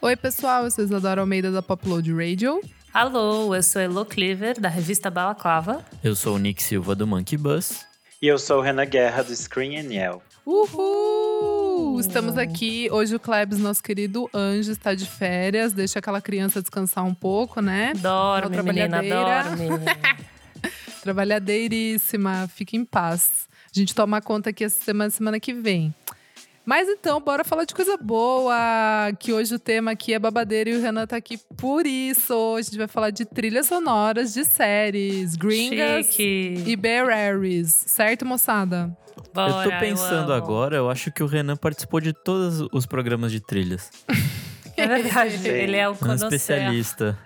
Oi, pessoal, eu sou Isadora Almeida da Popload Radio. Alô, eu sou Elo Cleaver, da revista Balaclava. Eu sou o Nick Silva, do Monkey Bus. E eu sou o Renan Guerra, do Screen and Yell. Uhul! Estamos aqui. Hoje o Klebs, nosso querido anjo, está de férias. Deixa aquela criança descansar um pouco, né? Dorme, menina, trabalhadeira. dorme. Trabalhadeiríssima, fique em paz. A gente toma conta aqui essa semana, semana que vem. Mas então, bora falar de coisa boa. Que hoje o tema aqui é babadeira e o Renan tá aqui por isso. Hoje a gente vai falar de trilhas sonoras de séries, gringas Chique. e Bear Aries. Certo, moçada? Bora, eu tô pensando amo. agora, eu acho que o Renan participou de todos os programas de trilhas. É verdade, ele é o Um conhecer. especialista.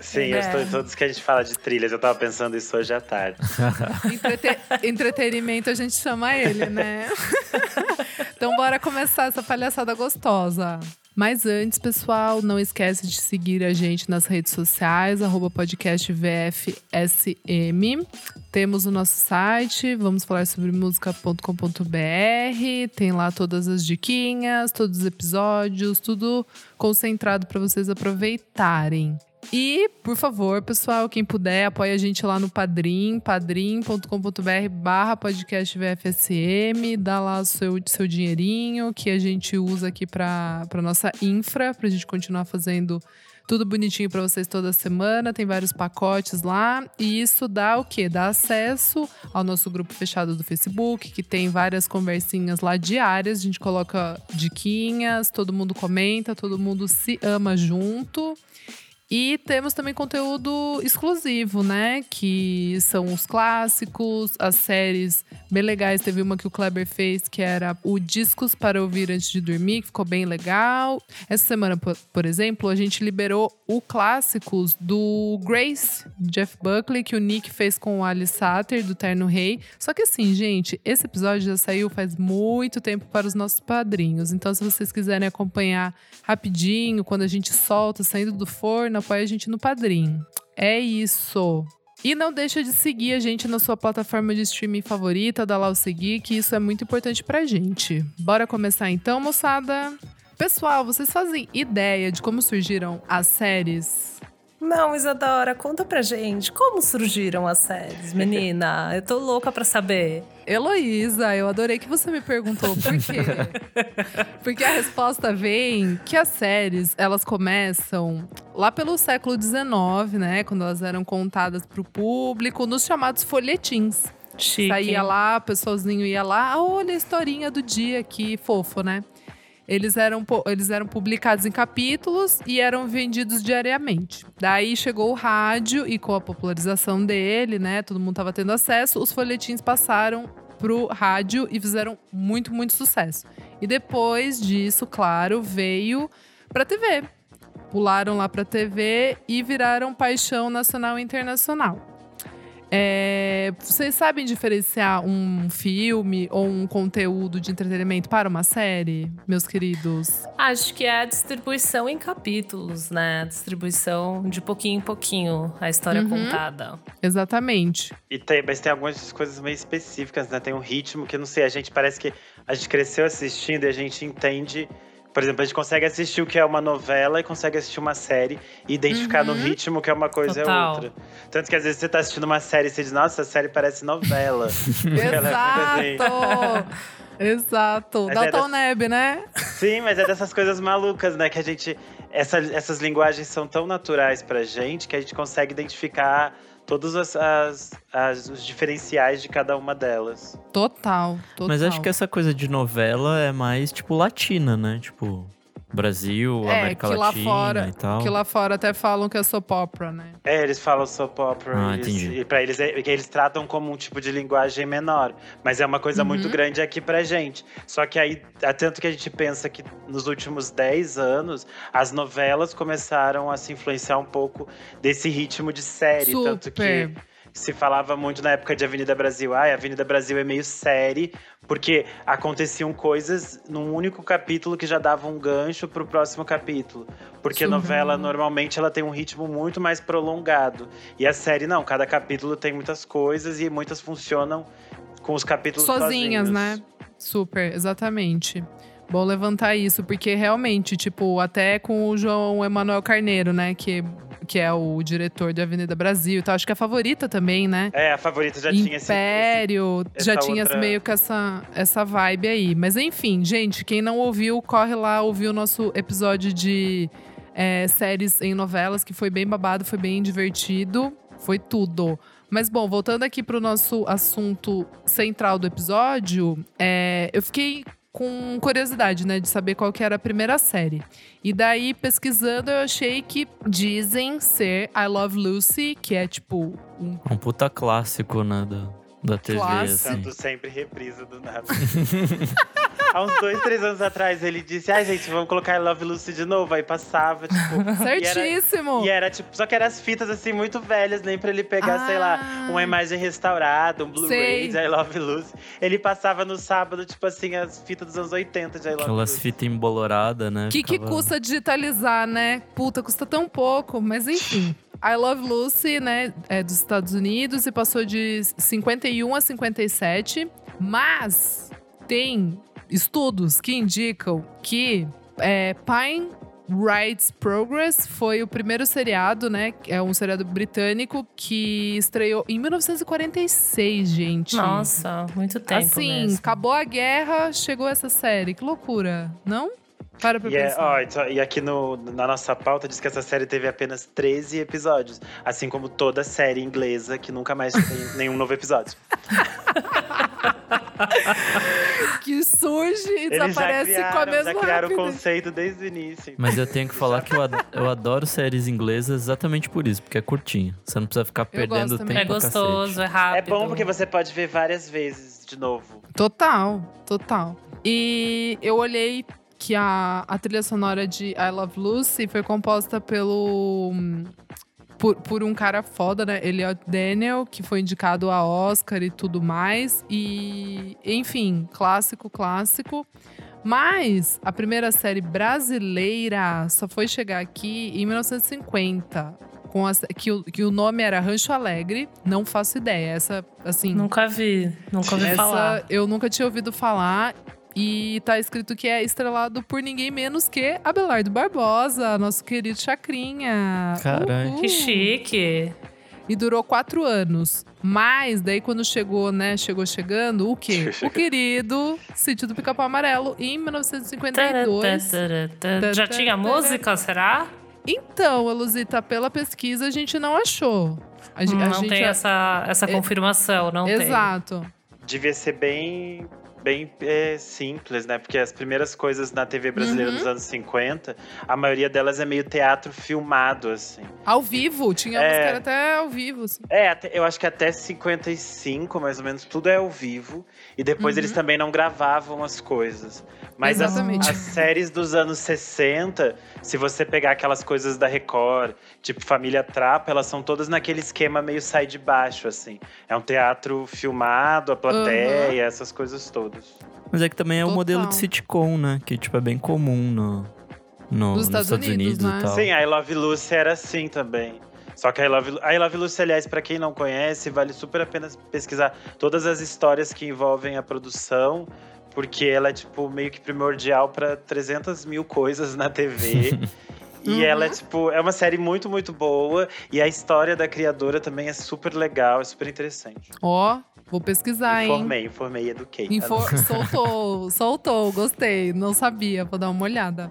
Sim, É. eu estou em todos que a gente fala de trilhas. Eu tava pensando isso hoje à tarde. Entrete- entretenimento a gente chama ele, né? então bora começar essa palhaçada gostosa. Mas antes, pessoal, não esquece de seguir a gente nas redes sociais, arroba podcast VFSM. Temos o nosso site, vamos falar sobre música.com.br. Tem lá todas as diquinhas, todos os episódios, tudo concentrado para vocês aproveitarem. E, por favor, pessoal, quem puder, apoie a gente lá no Padrim, padrim.com.br barra podcast VFSM, dá lá o seu, seu dinheirinho que a gente usa aqui para nossa infra, pra gente continuar fazendo tudo bonitinho para vocês toda semana, tem vários pacotes lá, e isso dá o quê? Dá acesso ao nosso grupo fechado do Facebook, que tem várias conversinhas lá diárias, a gente coloca diquinhas, todo mundo comenta, todo mundo se ama junto. E temos também conteúdo exclusivo, né? Que são os clássicos, as séries bem legais. Teve uma que o Kleber fez, que era o Discos para Ouvir Antes de Dormir, que ficou bem legal. Essa semana, por, exemplo, a gente liberou o Clássicos do Grace, Jeff Buckley, que o Nick fez com o Ali Satter, do Terno Rei. Só que assim, gente, esse episódio já saiu faz muito tempo para os nossos padrinhos. Então, se vocês quiserem acompanhar rapidinho, quando a gente solta, saindo do forno, apoia a gente no Padrim. É isso. E não deixa de seguir a gente na sua plataforma de streaming favorita, dá lá o seguir, que isso é muito importante pra gente. Bora começar então, moçada? Pessoal, vocês fazem ideia de como surgiram as séries? Não, Isadora, conta pra gente como surgiram as séries, menina. Eu tô louca pra saber. Heloísa, eu adorei que você me perguntou por quê. Porque a resposta vem que as séries, elas começam lá pelo século XIX, né? Quando elas eram contadas pro público, nos chamados folhetins. Chique. Saía lá, o pessoalzinho ia lá, ah, olha a historinha do dia, que fofo, né? Eles eram, eles eram publicados em capítulos e eram vendidos diariamente. Daí chegou o rádio e com a popularização dele, né, todo mundo estava tendo acesso, os folhetins passaram pro rádio e fizeram muito, muito sucesso. E depois disso, claro, veio pra TV. Pularam lá pra TV e viraram paixão nacional e internacional. É, vocês sabem diferenciar um filme ou um conteúdo de entretenimento para uma série, meus queridos? Acho que é a distribuição em capítulos, né? A distribuição de pouquinho em pouquinho, a história Uhum. contada. Exatamente. E tem, mas tem algumas coisas meio específicas, né? Tem um ritmo que, não sei, a gente parece que a gente cresceu assistindo e a gente entende. Por exemplo, a gente consegue assistir o que é uma novela e consegue assistir uma série e identificar no Uhum. ritmo que é uma coisa Total. é outra. Tanto que às vezes você tá assistindo uma série e você diz, nossa, essa série parece novela. Ela é muito assim. Exato! Exato. Mas é Dalton dessa- Neb, né? Sim, mas é dessas coisas malucas, né? Que a gente. essa- essas linguagens são tão naturais pra gente que a gente consegue identificar todos as, as- as- os diferenciais de cada uma delas. Total, total. Mas acho que essa coisa de novela é mais, tipo, latina, né? Tipo, Brasil, é, América que lá Latina fora, e tal. que lá fora até falam que é soap opera, né? É, eles falam soap opera. Ah, eles, entendi. E pra eles, é, que eles tratam como um tipo de linguagem menor. Mas é uma coisa Uhum. muito grande aqui pra gente. Só que aí, há tanto que a gente pensa que nos últimos 10 anos, as novelas começaram a se influenciar um pouco desse ritmo de série. Tanto que Super. Se falava muito na época de Avenida Brasil. Ah, a Avenida Brasil é meio série, porque aconteciam coisas num único capítulo que já dava um gancho pro próximo capítulo. Porque a novela, normalmente, ela tem um ritmo muito mais prolongado. E a série, não. Cada capítulo tem muitas coisas e muitas funcionam com os capítulos Sozinhas, sozinhos. né? Super, exatamente. Bom levantar isso, porque realmente, tipo, até com o João Emanuel Carneiro, né? Que, que é o diretor de Avenida Brasil e tal. Acho que é a favorita também, né? É, a favorita já tinha esse, Império, já tinha outra- meio que essa, essa vibe aí. Mas enfim, gente, quem não ouviu, corre lá ouvir o nosso episódio de é, séries em novelas, que foi bem babado, foi bem divertido, foi tudo. Mas bom, voltando aqui pro nosso assunto central do episódio, é, eu fiquei com curiosidade, né, de saber qual que era a primeira série. E daí, pesquisando, eu achei que dizem ser I Love Lucy, que é tipo um Um puta clássico, né, da TV, Clássico. assim. Santo sempre reprisa do nada. Há uns dois, três anos atrás, ele disse: Ai, gente, vamos colocar I Love Lucy de novo. Aí passava, tipo. Certíssimo! E era tipo, só que eram as fitas assim muito velhas, nem pra ele pegar, sei lá, Ah. uma imagem restaurada, um Blu-ray de I Love Lucy. Ele passava no sábado, tipo assim, as fitas dos anos 80 de I Love Aquelas Lucy. fitas emboloradas, né? O que, que custa digitalizar, né? Puta, custa tão pouco, mas enfim. I Love Lucy, né, é dos Estados Unidos e passou de 51 a 57, mas tem estudos que indicam que é, Pine Rights Progress foi o primeiro seriado, né? É um seriado britânico que estreou em 1946, gente. Nossa, muito tempo Assim, mesmo. acabou a guerra, chegou essa série. Que loucura, não? Para pra E, é, ó, então, e aqui no, na nossa pauta diz que essa série teve apenas 13 episódios. Assim como toda série inglesa que nunca mais tem nenhum novo episódio. que surge e Eles desaparece criaram, com a mesma já criaram o rapidez. conceito desde o início. Mas eu tenho que falar que eu, ad- eu adoro séries inglesas exatamente por isso, porque é curtinho. Você não precisa ficar perdendo tempo É gostoso, é É rápido. bom porque você pode ver várias vezes de novo. Total, total. E eu olhei que a, a trilha sonora de I Love Lucy foi composta pelo. Por, por um cara foda, né? Elliot Daniel, que foi indicado a Oscar e tudo mais. E, enfim, clássico, clássico. Mas a primeira série brasileira só foi chegar aqui em 1950. Com a, que, o, que o nome era Rancho Alegre. Não faço ideia. Essa, assim. Nunca vi, nunca ouvi Essa falar. eu nunca tinha ouvido falar. E tá escrito que é estrelado por ninguém menos que Abelardo Barbosa, nosso querido Chacrinha. Caralho. Uhul. Que chique. E durou quatro anos. Mas daí quando chegou, né? Chegou chegando, o quê? o querido Sítio do Pica-Pau Amarelo, em 1952. Já tinha música, será? Então, Eluzita, pela pesquisa a gente não achou. A, a não gente tem essa, essa É- confirmação, não tem. Exato. Devia ser bem, bem é, simples, né? Porque as primeiras coisas na TV brasileira Uhum. dos anos 50, a maioria delas é meio teatro filmado, assim. Ao vivo, tinha É. música até ao vivo. assim. É, eu acho que até 55, mais ou menos, tudo é ao vivo. E depois Uhum. eles também não gravavam as coisas. Mas as, as séries dos anos 60, se você pegar aquelas coisas da Record, tipo Família Trapa, elas são todas naquele esquema meio sai de baixo, assim. É um teatro filmado, a plateia, essas coisas todas. Mas é que também é o Total. modelo de sitcom, né? Que, tipo, é bem comum no, no, Nos nos Estados Estados, Unidos, Unidos, né? e tal. Sim, a I Love Lucy era assim também. Só que a I Love, a I Love Lucy, aliás, pra quem não conhece, vale super a pena pesquisar todas as histórias que envolvem a produção, porque ela é, tipo, meio que primordial pra 300 mil coisas na TV. E Uhum. ela é, tipo, é uma série muito, muito boa. E a história da criadora também é super legal, é super interessante. Ó, vou pesquisar, hein? Informei, informei, eduquei. Infor- soltou, soltou, gostei. Não sabia, vou dar uma olhada.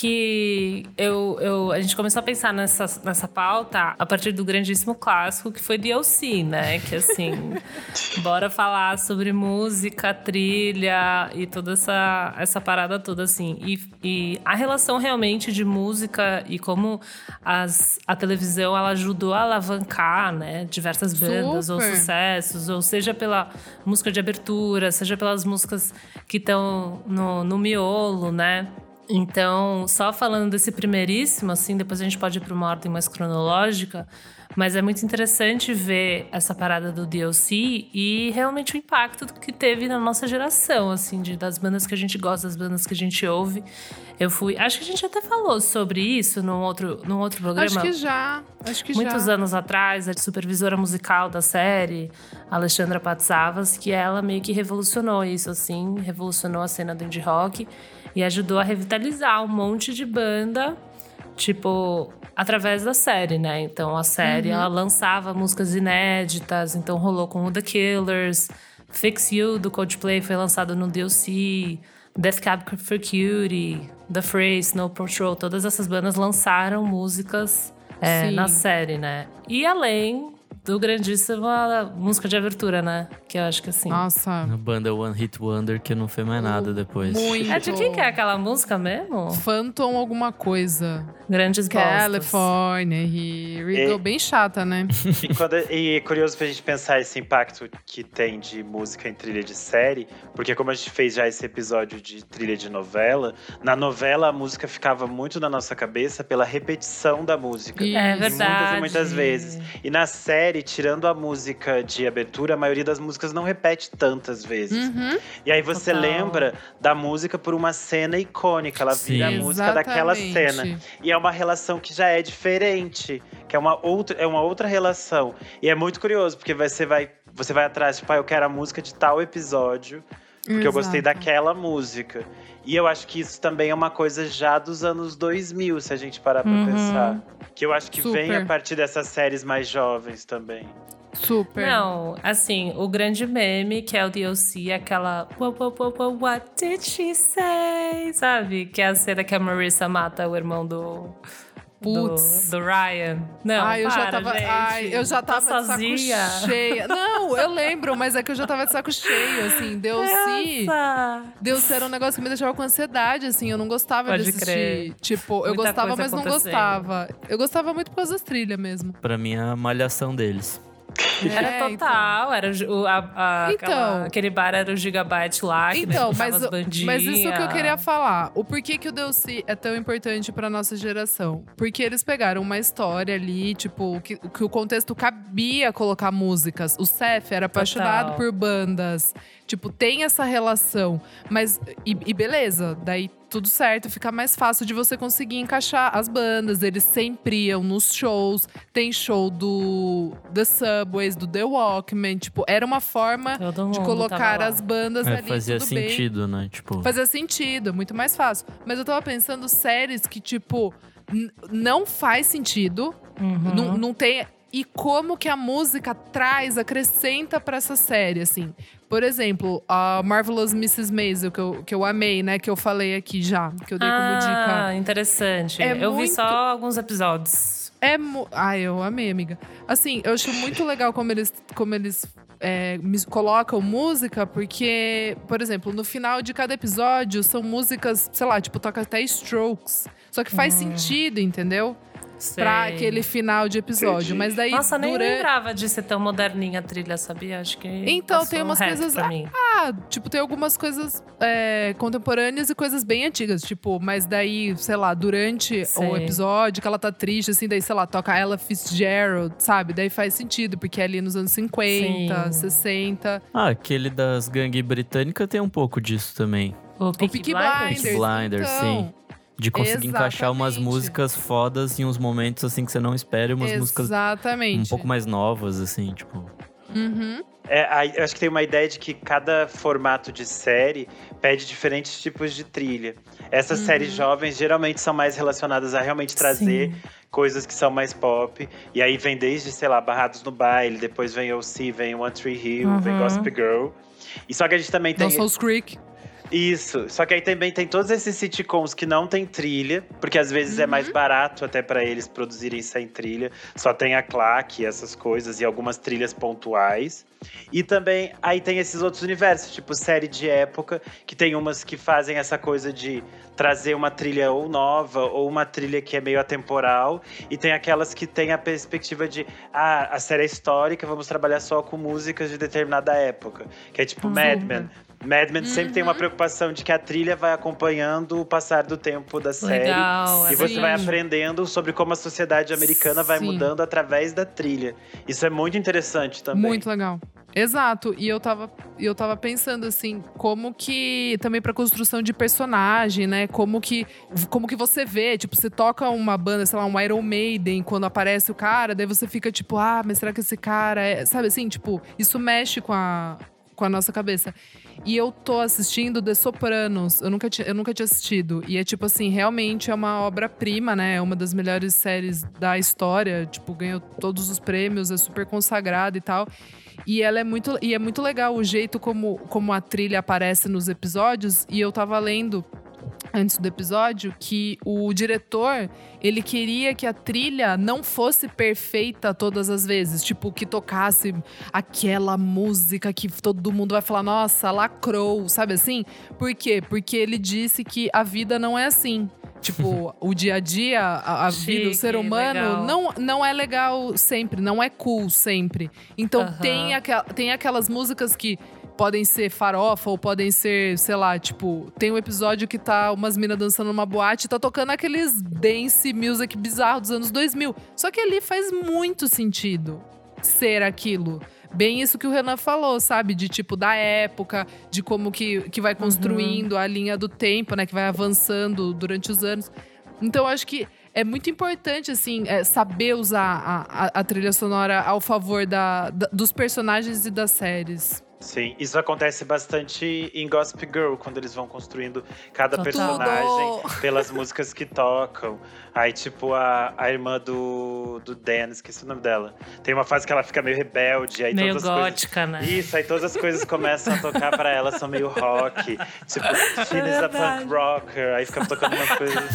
Que eu, eu, a gente começou a pensar nessa, nessa pauta a partir do grandíssimo clássico que foi DLC, né? Que assim, bora falar sobre música, trilha e toda essa, essa parada toda, assim. E, e a relação realmente de música e como as, a televisão ela ajudou a alavancar, né? Diversas bandas ou Super. sucessos, ou seja pela música de abertura, seja pelas músicas que estão no, no miolo, né? Então, só falando desse primeiríssimo, assim, depois a gente pode ir para uma ordem mais cronológica, mas é muito interessante ver essa parada do DLC e realmente o impacto que teve na nossa geração, assim, de, das bandas que a gente gosta, das bandas que a gente ouve. Eu fui. Acho que a gente até falou sobre isso num outro, num outro programa. Acho que já. Acho que Muitos já. anos atrás, a supervisora musical da série, Alexandra Patsavas, que ela meio que revolucionou isso, assim, revolucionou a cena do indie rock e ajudou a revitalizar um monte de banda, tipo, através da série, né? Então a série Uhum. ela lançava músicas inéditas, então rolou com o The Killers, Fix You do Coldplay foi lançado no DLC, Death Cab for Cutie, The Phrase, No Patrol, todas essas bandas lançaram músicas é, na série, né? E além do grandíssimo a música de abertura, né? Que eu acho que assim. Nossa. A banda One Hit Wonder que não fez mais nada depois. Muito. É de quem que é aquela música mesmo? Phantom alguma coisa. Grandes. California, here we E- go. Bem chata, né? E, quando, e é curioso pra gente pensar esse impacto que tem de música em trilha de série, porque como a gente fez já esse episódio de trilha de novela, na novela a música ficava muito na nossa cabeça pela repetição da música. É verdade. Muitas e muitas vezes. E na série, tirando a música de abertura, a maioria das músicas não repete tantas vezes. Uhum. E aí você Total. lembra da música por uma cena icônica, ela vira a Sim. música daquela Exatamente. cena. E é uma relação que já é diferente, que é uma outra, é uma outra relação. E é muito curioso, porque você vai, você vai atrás, tipo, ah, eu quero a música de tal episódio, porque eu gostei Exato. daquela música. E eu acho que isso também é uma coisa já dos anos 2000, se a gente parar pra Uhum. pensar. Que eu acho que vem Super. a partir dessas séries mais jovens também. Super. Não, assim, o grande meme, que é o DLC, é aquela "Wha- wha- wha- wha- What did she say? Sabe? Que é a cena que a Marissa mata o irmão do. Do, Putz. do Ryan. Não, ai, eu já para, tava, gente. ai, eu já Tô tava de saco sozinha. cheia. Não, eu lembro, mas é que eu já tava de saco cheio, assim. Deu se Nossa. Deus era um negócio que me deixava com ansiedade, assim. Eu não gostava Pode de assistir. crer. Tipo, eu Muita gostava, coisa mas não gostava. Eu gostava muito por causa das trilhas mesmo. Pra mim, é a malhação deles. Era É, total, era o a, a- Então. aquela- aquele bar era o Gigabyte lá, que Então, mas, botava as bandinhas. mas isso que eu queria falar. O porquê que o DLC é tão importante pra nossa geração? Porque eles pegaram uma história ali, tipo, que, que o contexto cabia colocar músicas. O Seth era apaixonado Total. por bandas. Tipo, tem essa relação. Mas, e, e beleza, daí tudo certo, fica mais fácil de você conseguir encaixar as bandas. Eles sempre iam nos shows. Tem show do The Subways, do The Walkman. Tipo, era uma forma de colocar as bandas É, ali. fazia tudo bem. sentido, né? Tipo, Fazia sentido, muito mais fácil. Mas eu tava pensando séries que, tipo, não faz sentido, Uhum. não, não tem. E como que a música traz, acrescenta pra essa série, assim. Por exemplo, a Marvelous Mrs. Maisel, que eu, que eu amei, né? Que eu falei aqui já, que eu dei como dica. Ah, interessante. É eu vi muito- só alguns episódios. É. mu- Ai, eu amei, amiga. Assim, eu acho muito legal como eles, como eles é, colocam música, porque, por exemplo, no final de cada episódio são músicas, sei lá, tipo, toca até strokes. Só que faz sentido, entendeu? Pra Sei. aquele final de episódio. Entendi. Mas daí, Nossa, nem durante. lembrava de ser tão moderninha a trilha, sabia? Acho que. Então, tem umas coisas- Pra. Ah, tipo, tem algumas coisas é, contemporâneas e coisas bem antigas. Tipo, mas daí, sei lá, durante o Sei. episódio que ela tá triste, assim, daí, sei lá, toca Ella Fitzgerald, sabe? Daí faz sentido, porque é ali nos anos 50, Sim. 60. ah, aquele das gangue britânica tem um pouco disso também. O O Peaky Peaky Blinders. Blinders. Blinders, então, sim. De conseguir encaixar umas Exatamente. músicas fodas em uns momentos assim que você não espera, e umas músicas Exatamente. um pouco mais novas, assim, tipo. Uhum. É, eu acho que tem uma ideia de que cada formato de série pede diferentes tipos de trilha. Essas Uhum. séries jovens geralmente são mais relacionadas a realmente trazer Sim. coisas que são mais pop. E aí vem desde, sei lá, Barrados no Baile, depois vem OC, vem One Tree Hill, vem Uhum. Gossip Girl. E só que a gente também tem. Dawson's Creek. Isso. Só que aí também tem todos esses sitcoms que não tem trilha, porque às vezes é mais Uhum. barato até pra eles produzirem sem trilha. Só tem a claque, essas coisas e algumas trilhas pontuais. E também aí tem esses outros universos, tipo série de época, que tem umas que fazem essa coisa de trazer uma trilha ou nova ou uma trilha que é meio atemporal, e tem aquelas que tem a perspectiva de ah, a série é histórica, vamos trabalhar só com músicas de determinada época, que é tipo Uhum. Mad Men. Mad Men sempre tem uma Uhum. preocupação de que a trilha vai acompanhando o passar do tempo da série. Legal, E você vai verdade. aprendendo sobre como a sociedade americana vai Sim. mudando através da trilha. Isso é muito interessante também. Muito legal. Exato. E eu tava, eu tava pensando assim, como que também pra construção de personagem, né? Como que como que você vê, tipo, você toca uma banda, sei lá, um Iron Maiden, quando aparece o cara, daí você fica tipo, ah, mas será que esse cara é, sabe assim, tipo, isso mexe com a com a nossa cabeça. E eu tô assistindo The Sopranos. Eu nunca, eu nunca tinha assistido. E é tipo assim, realmente é uma obra-prima, né? É uma das melhores séries da história. Tipo, ganhou todos os prêmios, é super consagrada e tal. E ela é muito, e é muito legal o jeito como, como a trilha aparece nos episódios. E eu tava lendo antes do episódio que o diretor ele queria que a trilha não fosse perfeita todas as vezes, tipo que tocasse aquela música que todo mundo vai falar nossa lacrou, sabe assim? Por quê? Porque ele disse que a vida não é assim. Tipo, o dia a dia, a, a vida, o Chique, ser humano legal. não, não é legal sempre, não é cool sempre. Então tem, aqua, tem aquelas músicas que podem ser farofa ou podem ser, sei lá, tipo, tem um episódio que tá umas minas dançando numa boate e tá tocando aqueles dance music bizarro dos anos 2000. Só que ali faz muito sentido ser aquilo. Bem isso que o Renan falou, sabe? De tipo, da época, de como que, que vai construindo a linha do tempo, né? Que vai avançando durante os anos. Então, eu acho que é muito importante, assim, é, saber usar a, a, a trilha sonora ao favor da, da- dos personagens e das séries. Sim, isso acontece bastante em Gossip Girl, quando eles vão construindo cada personagem pelas músicas que tocam. Aí, tipo, a, a irmã do, do Dan, esqueci o nome dela. Tem uma fase que ela fica meio rebelde, aí Meio todas as coisas. gótica, né? Isso, aí todas as coisas começam a tocar pra ela, são meio rock. Tipo, Finn is a punk rocker. Aí fica tocando umas coisas.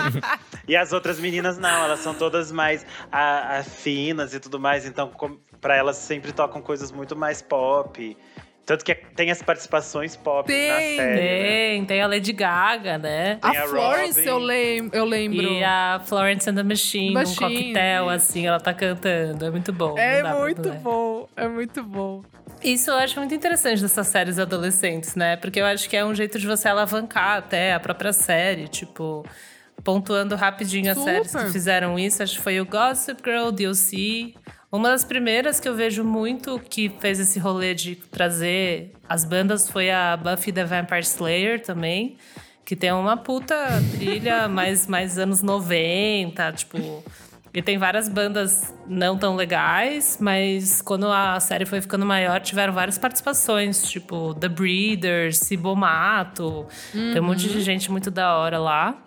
e as outras meninas não, elas são todas mais a, a finas e tudo mais. Então, com, pra elas sempre tocam coisas muito mais pop. Tanto que tem as participações pop na Tem, série. né? Tem, tem a Lady Gaga, né? A Tem a Florence, Robin. eu, lem eu lembro. E a Florence and the Machine, Machine, um coquetel, assim, ela tá cantando. É muito bom. É muito bom, é muito bom. Isso eu acho muito interessante dessas séries adolescentes, né? Porque eu acho que é um jeito de você alavancar até a própria série, tipo. Pontuando rapidinho as Super. séries que fizeram isso, acho que foi o Gossip Girl, DLC. Uma das primeiras que eu vejo muito que fez esse rolê de trazer as bandas foi a Buffy the Vampire Slayer também, que tem uma puta trilha mais, mais anos 90, tipo. E tem várias bandas não tão legais, mas quando a série foi ficando maior, tiveram várias participações, tipo The Breeders, Cibomato. Tem um monte de gente muito da hora lá.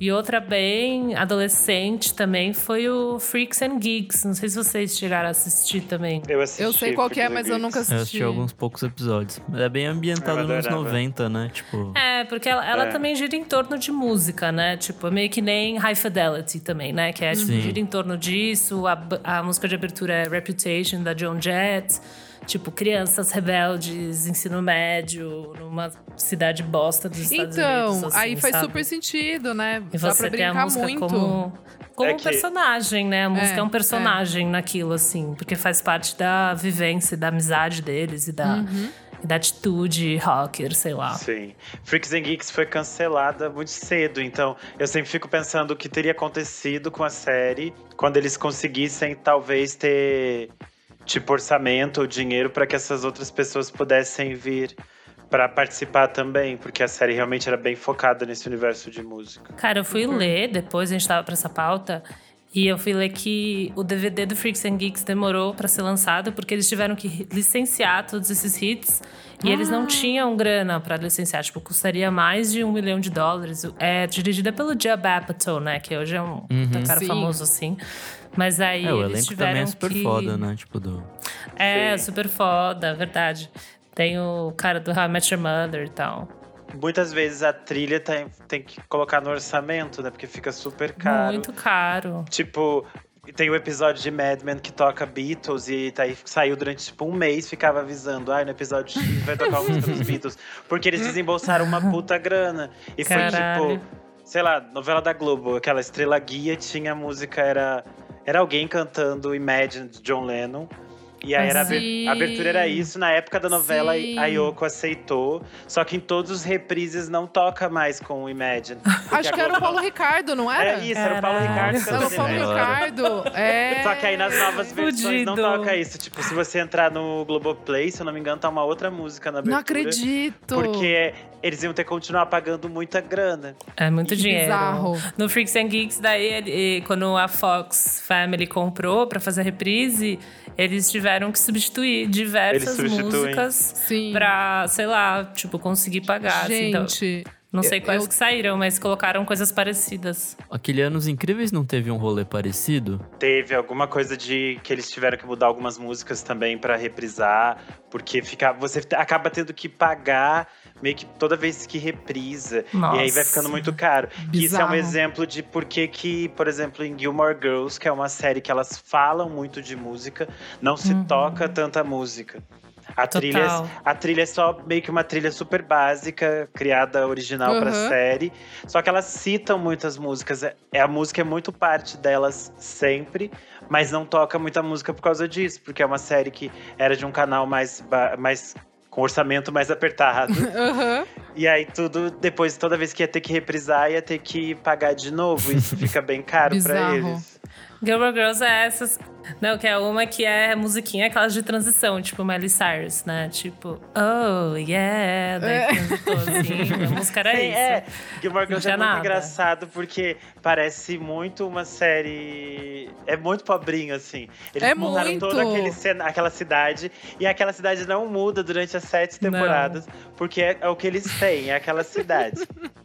E outra bem adolescente também foi o Freaks and Geeks. Não sei se vocês chegaram a assistir também. Eu, assisti Eu sei qual que é, mas eu nunca Geeks. Eu assisti. assisti alguns poucos episódios. Mas É bem ambientado nos adorava. 90, né? Tipo. É, porque ela, ela É. também gira em torno de música, né? Tipo, é meio que nem High Fidelity também, né? Que é, tipo, Sim. gira em torno disso. A, a música de abertura é Reputation, da Joan Jett. Tipo, crianças rebeldes, ensino médio, numa cidade bosta dos Estados Então, Unidos. assim, aí faz sabe? super sentido, né? E Dá você pra tem a brincar música muito. como, como É um que- personagem, né? A música é, É, um personagem naquilo, assim. Porque faz parte da vivência, da amizade deles e da, Uhum. da atitude rocker, sei lá. Sim. Freaks and Geeks foi cancelada muito cedo, então eu sempre fico pensando o que teria acontecido com a série quando eles conseguissem talvez ter tipo orçamento ou dinheiro para que essas outras pessoas pudessem vir para participar também, porque a série realmente era bem focada nesse universo de música. Cara, eu fui ler depois, a gente tava pra essa pauta. E eu fui ler que o DVD do Freaks and Geeks demorou pra ser lançado porque eles tiveram que licenciar todos esses hits e eles não tinham grana pra licenciar. Tipo, custaria mais de um milhão de dólares. É dirigida pelo Judd Apatow, né? Que hoje é um puta cara Sim. famoso assim. Mas aí É, o eles elenco tiveram também é super que... foda, né? Tipo, do. É, Sim. super foda, verdade. Tem o cara do How I Met Your Mother e tal. Muitas vezes a trilha tem, tem que colocar no orçamento, né? Porque fica super caro. Muito caro. Tipo, tem o episódio de Mad Men que toca Beatles e tá aí, saiu durante tipo um mês, ficava avisando, ai, no episódio X vai tocar a música dos Beatles. Porque eles desembolsaram uma puta grana. E foi Caralho. tipo, sei lá, novela da Globo, aquela estrela guia tinha a música, era, era alguém cantando Imagine de John Lennon. E aí era a aber- Sim. a abertura era isso. Na época da novela, Sim. a Yoko aceitou. Só que em todos os reprises não toca mais com o Imagine. Acho que era o Paulo não- Ricardo, não era? É isso, era o Paulo Era. Ricardo Era o Paulo. Ricardo. É. Só que aí nas novas versões não Fudido. toca isso. Tipo, se você entrar no Globoplay, se eu não me engano, tá uma outra música na abertura. Não acredito. Porque eles iam ter que continuar pagando muita grana. É muito dinheiro. bizarro. No Freaks and Geeks, daí, ele- quando a Fox Family comprou pra fazer a reprise, eles tiveram que substituir diversas músicas pra, sei lá, tipo, conseguir pagar. assim. Então, Gente, não sei quais eu- que saíram, mas colocaram coisas parecidas. Aquele Anos Incríveis não teve um rolê parecido? Teve alguma coisa de que eles tiveram que mudar algumas músicas também pra reprisar, porque fica, você acaba tendo que pagar meio que toda vez que reprisa. Nossa. E aí vai ficando muito caro. Que isso é um Bizarro. exemplo de por que que, por exemplo, em Gilmore Girls, que é uma série que elas falam muito de música, não se toca tanta música. A Total. trilha, a trilha é só meio que uma trilha super básica, criada original pra Uhum. série. Só que elas citam muitas músicas. É, é- a música é muito parte delas sempre, mas não toca muita música por causa disso, porque é uma série que era de um canal mais, mais com orçamento mais apertado. Aham. e aí tudo, depois, toda vez que ia ter que reprisar, ia ter que pagar de novo. Isso fica bem caro pra Bizarro. eles. Gilmore Girls é essas. Não, que é uma que é musiquinha, aquelas de transição, tipo Miley Cyrus, né? Tipo, oh, yeah. Daí É. transitou, assim. A música era Sim, isso. é. Gilmore Girls é muito nada. engraçado porque parece muito uma série. É muito pobrinho, assim. Eles É montaram muito. toda aquele cena- aquela cidade e aquela cidade não muda durante as sete Não. temporadas, porque é, é o que eles têm, é aquela cidade.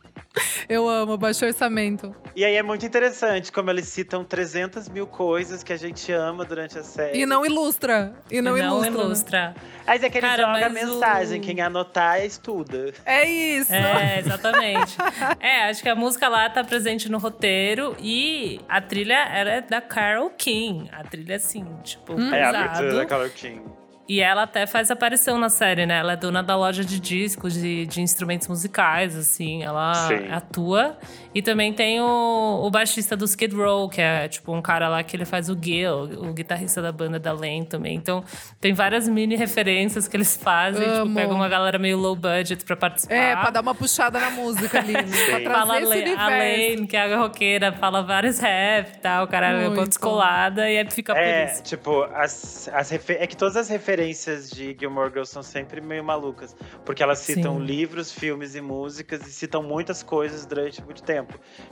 Eu amo, baixo orçamento. e aí é muito interessante como eles citam 300 mil coisas que a gente ama durante a série. E não ilustra. E não, não ilustra. né? ilustra. Mas é que eles Cara, jogam a mensagem, o- quem anotar estuda. É isso. É, exatamente. é, acho que a música lá tá presente no roteiro e a trilha era é da Carol King. A trilha, assim, tipo, É a abertura da Color King. E ela até faz aparição na série, né? Ela é dona da loja de discos, de, de instrumentos musicais, assim. Ela Sim. atua. E também tem o, o baixista do Skid Row, que é tipo um cara lá que ele faz o Gil, o guitarrista da banda da Len também. Então, tem várias mini referências que eles fazem. Amo. Tipo, pega uma galera meio low budget pra participar. É, pra dar uma puxada na música ali. né? pra Fala a esse a. Lane, que é a roqueira, fala vários rap e tal, o cara é meio Muito. descolada e aí fica por É, isso. tipo, as, as é que todas as referências de Gilmore Girls são sempre meio malucas. Porque elas citam Sim. livros, filmes e músicas e citam muitas coisas durante muito tempo.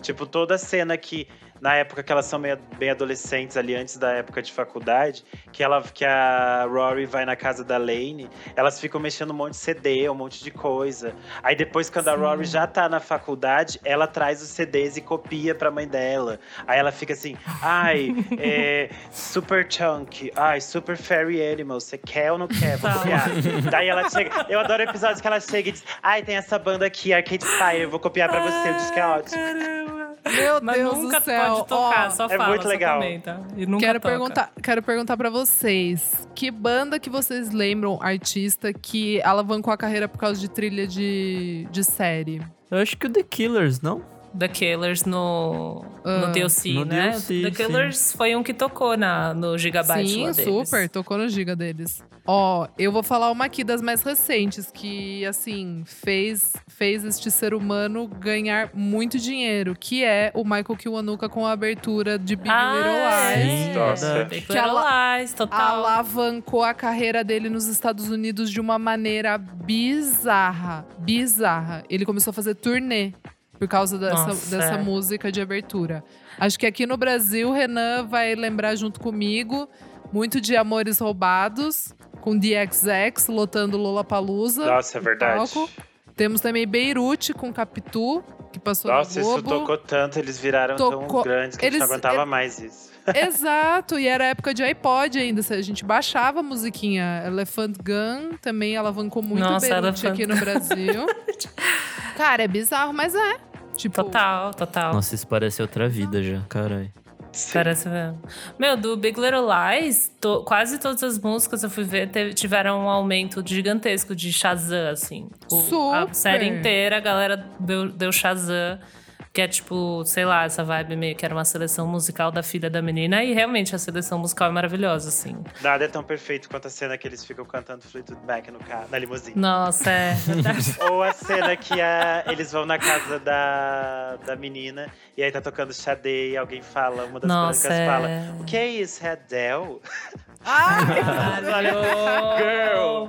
Tipo, toda cena que, na época que elas são meio, bem adolescentes, ali antes da época de faculdade, que, ela, que a Rory vai na casa da Lane, elas ficam mexendo um monte de CD, um monte de coisa. Aí depois, quando a Sim. Rory já tá na faculdade, ela traz os CDs e copia pra mãe dela. Aí ela fica assim, ai, é, Super Chunk, ai, Super Fairy Animal, você quer ou não quer? Vou Tá. copiar. Daí ela chega, eu adoro episódios que ela chega e diz, ai, tem essa banda aqui, Arcade Fire, eu vou copiar pra você, o disco é ótimo. Caramba. Meu Mas Deus nunca do céu. pode tocar, Ó, só é fala, muito legal. comenta. E nunca Quero toca. perguntar, quero perguntar para vocês, que banda que vocês lembram, artista, que alavancou a carreira por causa de trilha de, de série? Eu acho que o The Killers, não? The Killers no, Ah. no DLC, No né? DLC, The Killers foi um que tocou na, no Gigabyte Sim, lá deles. super, tocou no giga deles. Ó, eu vou falar uma aqui das mais recentes, que, assim, fez, fez este ser humano ganhar muito dinheiro, que é o Michael Kiwanuka com a abertura de Big Ah, Little Lies. Sim, Nossa. verdade. Big Que Little ala- Lies, total. alavancou a carreira dele nos Estados Unidos de uma maneira bizarra. Bizarra. Ele começou a fazer turnê por causa dessa, Nossa, dessa é. música de abertura. Acho que aqui no Brasil, o Renan vai lembrar junto comigo muito de Amores Roubados, com DXX lotando Lollapalooza. Nossa, é verdade. palco. Temos também Beirute com Capitu, que passou Nossa, no isso Globo. tocou tanto, eles viraram tão Tocou- grandes que a gente eles- não aguentava é- mais isso. Exato, e era época de iPod ainda. A gente baixava a musiquinha. Elephant Gun também alavancou muito Nossa, Beirute aqui no Brasil. Cara, é bizarro, mas é. Tipo, Total, total. Nossa, isso parece outra vida já, caralho. Sim. Parece mesmo. Meu, do Big Little Lies, to- quase todas as músicas eu fui ver teve- tiveram um aumento gigantesco de Shazam, assim. O- A série inteira, a galera deu, deu Shazam. Que é tipo, sei lá, essa vibe meio que era uma seleção musical da filha da menina. E realmente a seleção musical é maravilhosa, assim. Nada é tão perfeito quanto a cena que eles ficam cantando Fleetwood Mac no carro, na limusine. Nossa, é verdade. Ou a cena que a, eles vão na casa da, da menina e aí tá tocando Xadê e alguém fala, uma das Nossa, brancas é. fala: O que é isso? É Adele? Girl!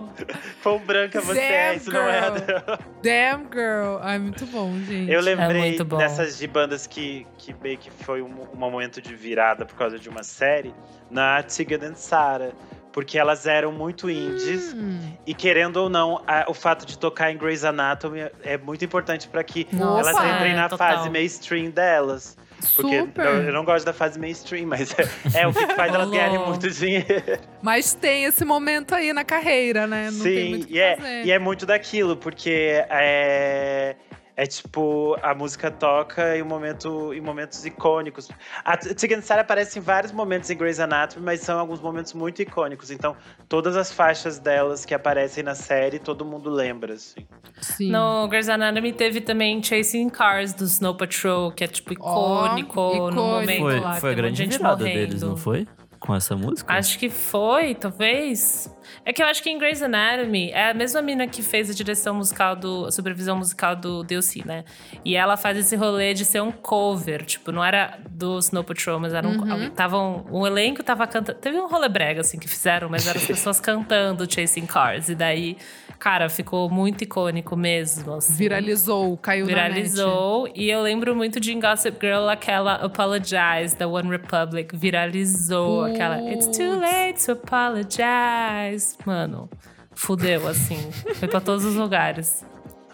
Quão branca você é, Damn, isso não é girl. Adele. Damn girl. Ai, muito bom, gente. Eu lembrei bom. dessas de bandas que, que meio que foi um, um momento de virada por causa de uma série, na Tigran and Sarah. Porque elas eram muito indies. Hum, E querendo ou não, a- o fato de tocar em Grey's Anatomy é muito importante pra que Nossa, elas entrem é, na total. fase mainstream delas. Porque super. eu, eu não gosto da fase mainstream, mas é, é o que faz elas ganharem muito dinheiro. Mas tem esse momento aí na carreira, né? Não Sim, e é, fazer. e é muito daquilo, porque é, é tipo, a música toca em, um momento, em momentos icônicos. A Tegan Sara aparece em vários momentos em Grey's Anatomy, mas são alguns momentos muito icônicos. Então, todas as faixas delas que aparecem na série, todo mundo lembra, assim. Sim. No Grey's Anatomy teve também Chasing Cars do Snow Patrol, que é tipo icônico, icônico. no momento Foi, lá. foi a grande virada morrendo. deles, não foi? Com essa música? Acho que foi, talvez. É que eu acho que em Grey's Anatomy é a mesma mina que fez a direção musical do. a supervisão musical do DLC, né? E ela faz esse rolê de ser um cover. Tipo, não era do Snow Patrol, mas era um. Uhum. Tava um, o elenco tava cantando. Teve um rolê brega, assim, que fizeram, mas eram as pessoas cantando Chasing Cars. E daí, cara, ficou muito icônico mesmo. Assim. Viralizou, caiu na net. Viralizou. E eu lembro muito de em Gossip Girl aquela Apologize da One Republic. Viralizou aquela It's too late to apologize. Mano, fudeu, assim. Foi pra todos os lugares.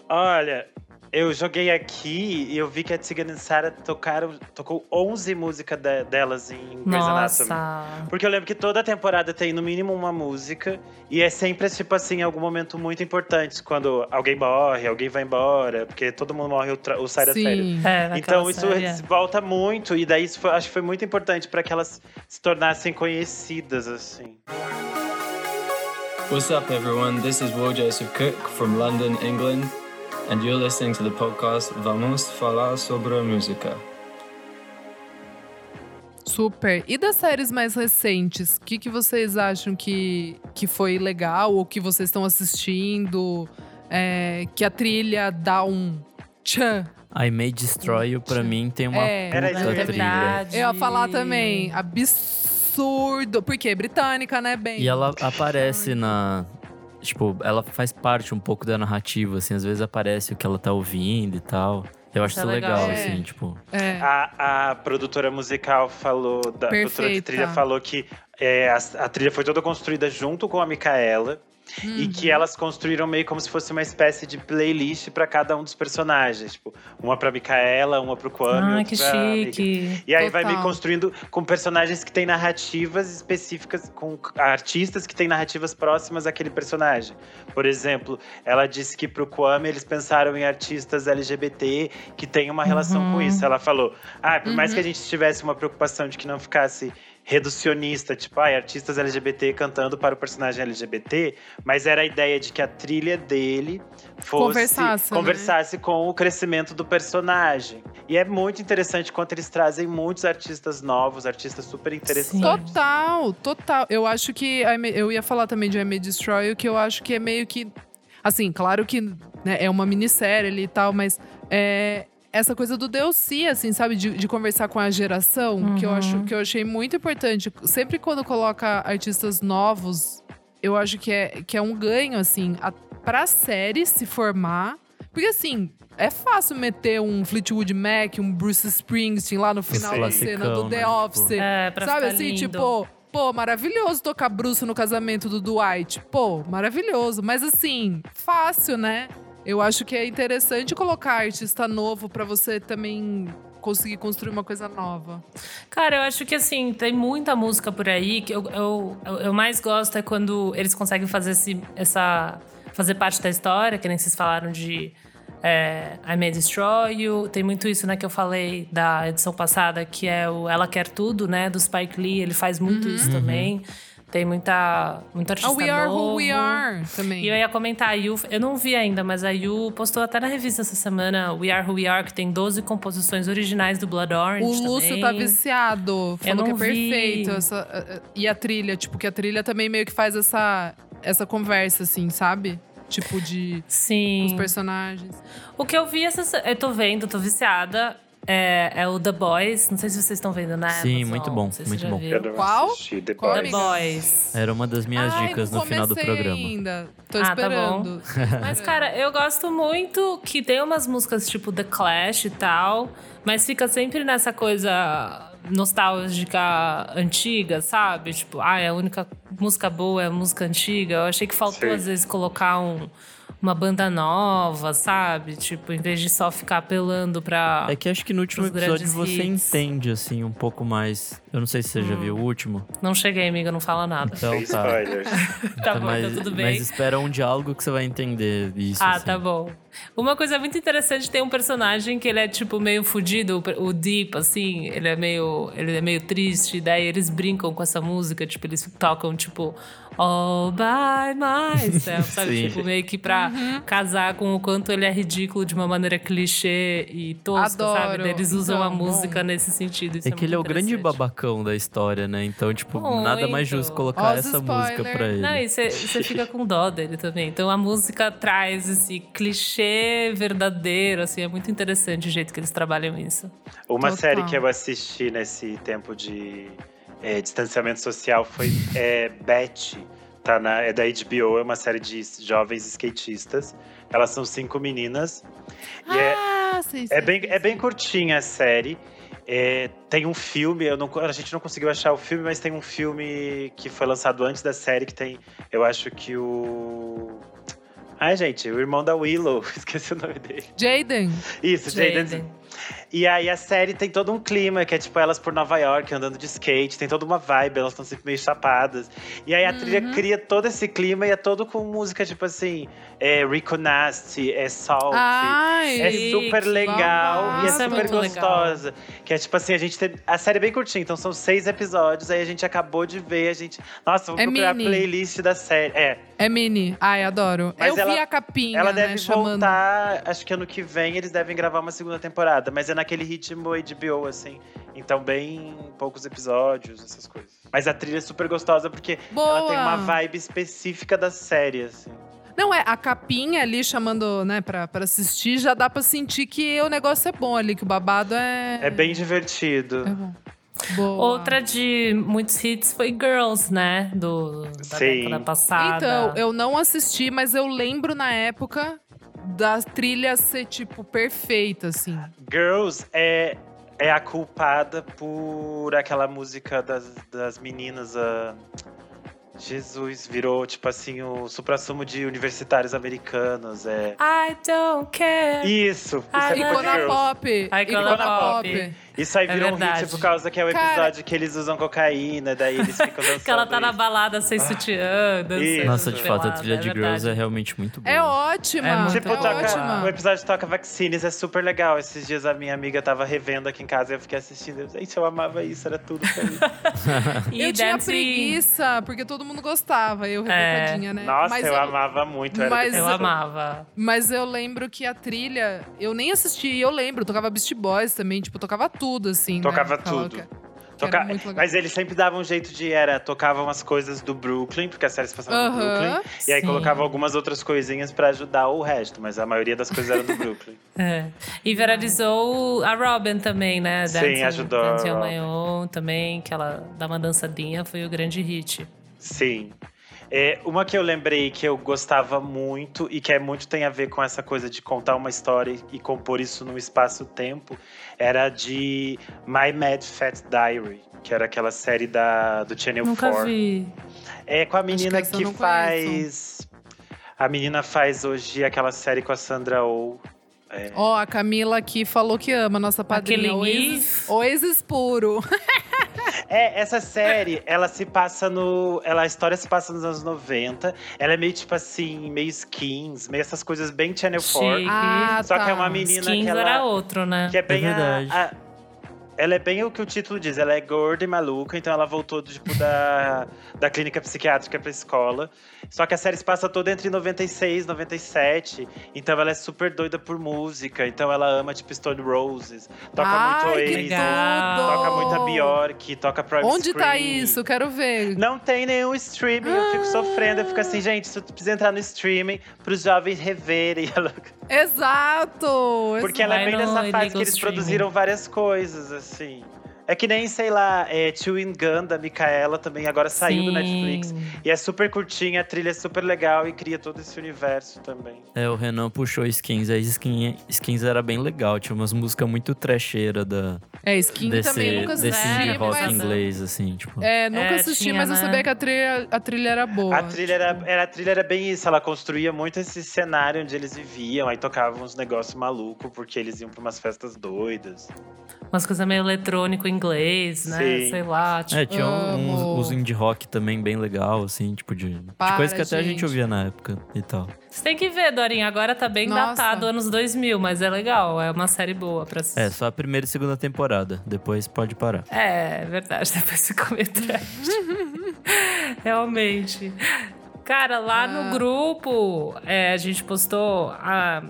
Olha, eu joguei aqui e eu vi que a Tegan e Sarah tocaram, tocou 11 músicas de- delas em Grey's Anatomy. Porque eu lembro que toda temporada tem no mínimo uma música. E é sempre, tipo assim, algum momento muito importante. Quando alguém morre, alguém vai embora. Porque todo mundo morre ou sai da série. Sim. É, Então isso série, é. volta muito. E daí isso foi- acho que foi muito importante para que elas se tornassem conhecidas, assim. What's up, everyone? This is Will Joseph Cook from London, England, and you're listening to the podcast Vamos Falar sobre a Música. Super. E das séries mais recentes, o que, que vocês acham que, que foi legal ou que vocês estão assistindo? É, que a trilha dá um tchan. I May Destroy You, pra mim, tem uma É. puta ia trilha. verdade. Eu ia falar também, absurdo. Porque é britânica, né, bem? E ela aparece na. Tipo, ela faz parte um pouco da narrativa, assim, às vezes aparece o que ela tá ouvindo e tal. Eu acho Isso é legal, legal. assim, É. tipo. É. A, a produtora musical falou, da a produtora de Perfeita. trilha falou que é, a, a trilha foi toda construída junto com a Micaela. Uhum. E que elas construíram meio como se fosse uma espécie de playlist para cada um dos personagens. Tipo, uma pra Micaela, uma pro Kwame, outra que chique. E aí vai Total. meio construindo com personagens que têm narrativas específicas, com artistas que têm narrativas próximas àquele personagem. Por exemplo, ela disse que pro Kwame eles pensaram em artistas LGBT que têm uma relação com Uhum. isso. Ela falou: ah, por mais Uhum. que a gente tivesse uma preocupação de que não ficasse reducionista, tipo, ah, artistas LGBT cantando para o personagem LGBT, mas era a ideia de que a trilha dele fosse Conversasse, né? conversasse com o crescimento do personagem. E é muito interessante quanto eles trazem muitos artistas novos, artistas super interessantes. Total, total. Eu acho que. Eu ia falar também de I May Destroy You, que eu acho que é meio que. Assim, claro que né, é uma minissérie e tal, mas é. Essa coisa do DLC, assim, sabe? De, de conversar com a geração, que, eu acho, que eu achei muito importante. Sempre quando coloca artistas novos, eu acho que é, que é um ganho, assim, a, pra série se formar. Porque, assim, é fácil meter um Fleetwood Mac, um Bruce Springsteen lá no final da cena do né? The Tipo, Office. É, pra Sabe ficar assim, lindo. tipo, pô, maravilhoso tocar Bruce no casamento do Dwight. Pô, maravilhoso. Mas assim, fácil, né? Eu acho que é interessante colocar artista novo pra você também conseguir construir uma coisa nova. Cara, eu acho que assim, tem muita música por aí que eu, eu, eu, mais gosto é quando eles conseguem fazer esse, essa. fazer parte da história, que nem vocês falaram de é, I May Destroy You. Tem muito isso, né, que eu falei da edição passada, que é o Ela Quer Tudo, né, do Spike Lee. Ele faz muito isso também. Tem muita, muita A artista We Are novo. Who We Are também. E eu ia comentar, a Yu, eu não vi ainda, mas a Yu postou até na revista essa semana, We Are Who We Are, que tem 12 composições originais do Blood Orange O Lúcio também. tá viciado. Falou que é vi. perfeito. essa- eh, e a trilha, tipo, que a trilha também meio que faz essa, essa conversa, assim, sabe? Tipo, de Sim. os personagens. O que eu vi essa. Eu tô vendo, tô viciada. É, é o The Boys. Não sei se vocês estão vendo, né? Sim, Amazon. muito bom, se muito bom. Qual? The Qual, The Boys. Boys. Era uma das minhas Ai, dicas no final do programa. ainda. Tô Ah, tá esperando. Mas, cara, eu gosto muito que tem umas músicas tipo The Clash e tal, mas fica sempre nessa coisa nostálgica antiga, sabe? Tipo, ah, é a única música boa é a música antiga. Eu achei que faltou, Sim. às vezes, colocar um- uma banda nova, sabe? Tipo, em vez de só ficar apelando pra. É que acho que no último episódio você hits. entende, assim, um pouco mais. Eu não sei se você já viu o último. Não cheguei, amiga, não fala nada. Então Sem tá. spoilers. Tá bom, mas, então tudo bem. mas espera um diálogo que você vai entender isso. Ah, assim. tá bom. Uma coisa muito interessante, tem um personagem que ele é, tipo, meio fudido, o Deep, assim, ele é meio, ele é meio triste, daí eles brincam com essa música, tipo, eles tocam, tipo, All by myself, sabe? Sim. Tipo, meio que pra casar com o quanto ele é ridículo de uma maneira clichê e tosca, Adoro. sabe? Daí eles usam Então, a música bom. nesse sentido. Isso É que ele é o grande interessante. Da história, né? Então, tipo, nada mais justo Muito. colocar os essa spoiler. música pra ele. Não, e você fica com dó dele também. Então a música traz esse clichê verdadeiro, assim, é muito interessante o jeito que eles trabalham isso. Uma Total. série que eu assisti nesse tempo de é, distanciamento social foi é, Betty. Tá na, é da HBO, é uma série de jovens skatistas. Elas são cinco meninas. E é, Ah, sei, sei, é, bem, sei, é bem curtinha a série. É, tem um filme, eu não, a gente não conseguiu achar o filme, mas tem um filme que foi lançado antes da série que tem, eu acho que o. Ai, gente, o irmão da Willow, esqueci o nome dele. Jaden. Isso, Jaden. E aí a série tem todo um clima, que é tipo elas por Nova York andando de skate, tem toda uma vibe, elas estão sempre meio chapadas. E aí a trilha Uhum. cria todo esse clima e é todo com música tipo assim, é Rico Nasty, é Salt. Ai, É super legal e é Isso é super muito legal. gostosa. Que é tipo assim, a gente tem. A série é bem curtinha, então são seis episódios, aí a gente acabou de ver, a gente. Nossa, vamos É procurar mini. a playlist da série. É. É mini. Ai, adoro. Mas eu vi ela- a capinha, Ela né, deve chamando. voltar, acho que ano que vem eles devem gravar uma segunda temporada, mas é naquele ritmo HBO, assim. Então, bem poucos episódios, essas coisas. Mas a trilha é super gostosa porque ela tem uma Boa. vibe específica da série, assim. Não, é, a capinha ali chamando, né, pra, pra assistir, já dá pra sentir que o negócio é bom ali, que o babado é. É bem divertido. É bom. Boa. Outra de muitos hits foi Girls, né? Do, da Sim. década passada. Então, eu não assisti, mas eu lembro na época da trilha ser, tipo, perfeita, assim. Girls é, é a culpada por aquela música das, das meninas. ah, Jesus, virou tipo assim o supra-sumo de universitários americanos. É. I don't care. Isso! Isso Ah, é Icona. Pop. Icona Icona Pop. Isso aí É virou um verdade. hit por causa que é o Cara- episódio que eles usam cocaína, daí eles ficam dançando. Que ela tá na balada sem sutiã, dançando. Nossa, de fato, a trilha de é Girls verdade. é realmente muito boa. É ótima. É muito Tipo, é boa. ótima. toca, o episódio toca Vaccines, é super legal. Esses dias a minha amiga tava revendo aqui em casa e eu fiquei assistindo. Eu, Gente, eu amava isso, era tudo pra mim. E eu tinha Dancing- preguiça, porque todo mundo gostava, eu É. rebocadinha, né? Nossa, mas eu, amava muito. Era mas- Eu desse- amava. Mas eu lembro que a trilha, eu nem assisti, eu lembro, tocava Beast Boys também, tipo, tocava tudo, assim. né? Tocava Falava tudo. Toca-. Mas eles sempre davam um jeito de era, tocavam as coisas do Brooklyn, porque a série se passava no. Brooklyn. E aí Sim. colocavam algumas outras coisinhas pra ajudar o resto, mas a maioria das coisas era do Brooklyn. É. E viralizou a Robin também, né? Sim, ajudou Dancing on Robin. My Own também, que ela dá uma dançadinha, foi o grande hit. Sim. É, uma que eu lembrei que eu gostava muito e que é muito tem a ver com essa coisa de contar uma história e compor isso num espaço-tempo era de My Mad Fat Diary, que era aquela série da, do Channel Nunca 4. vi. É com a menina que não faz. A menina faz hoje aquela série com a Sandra Oh. É. Ó, a Camila aqui falou que ama nossa padrinha. Oasis? Oasis puro. É, essa série, ela se passa no. Ela, a história se passa nos anos 90. Ela é meio tipo assim, meio skins, meio essas coisas bem Channel 4. Chique. Ah, Só que é tá. uma menina Skins que ela. era outro, né? Que é bem É a- verdade. a, Ela é bem o que o título diz, ela é gorda e maluca, então ela voltou tipo da, da clínica psiquiátrica pra escola. Só que a série se passa toda entre 96 e 97, então ela é super doida por música, então ela ama tipo Stone Roses, toca Ai, muito Oasis, toca muito a Bjork, toca Private Onde tá Screen. isso? Quero ver. Não tem nenhum streaming, eu fico sofrendo, eu fico assim, gente, isso precisa entrar no streaming pros jovens reverem. Ela- Exato! Porque ela é bem no nessa fase que eles streaming. produziram várias coisas, assim assim, é que nem, sei lá, é, Chewing Gun da Micaela também agora saiu do Sim. Netflix. E é super curtinha, a trilha é super legal e cria todo esse universo também. É, o Renan puxou skins. A skin, skins era bem legal. Tinha umas músicas muito trecheira da, É, Skin desse, também nunca desse assisti, indie rock mas... inglês, assim, tipo. É, nunca É, assisti, tinha, mas eu né? sabia que a trilha, a trilha era boa. A trilha, era, era, a trilha era bem isso, ela construía muito esse cenário onde eles viviam, aí tocavam uns negócios malucos, porque eles iam pra umas festas doidas. Umas coisas meio eletrônico inglês, né? Sim. Sei lá. Tipo, É, tinha uns, uns indie rock também bem legal, assim, tipo, de, de Para, coisa que até a gente ouvia na época e tal. Você tem que ver, Dorinha. Agora tá bem Nossa. datado, anos 2000, mas é legal. É uma série boa pra assistir. É, só a primeira e segunda temporada. Depois pode parar. É, é verdade. Depois ficou meio trash. Realmente. Cara, lá Ah. no grupo, é, a gente postou. ah,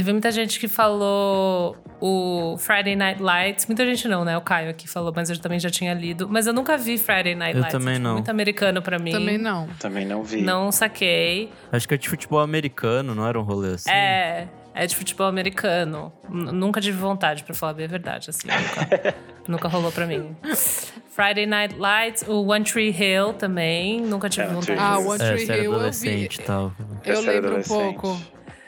teve muita gente que falou o Friday Night Lights. Muita gente não, né? O Caio aqui falou, mas eu também já tinha lido. Mas eu nunca vi Friday Night Eu Lights. também tipo, não. Muito americano pra mim. Também não. Também não vi. Não saquei. Acho que é de futebol americano, não era um rolê assim? É, é de futebol americano. Nunca tive vontade, pra falar bem a verdade, assim. Nunca, nunca rolou pra mim. Friday Night Lights, o One Tree Hill também. Nunca tive É, vontade. Ah. One É, Tree era Hill eu vi. tal. Eu era lembro um pouco.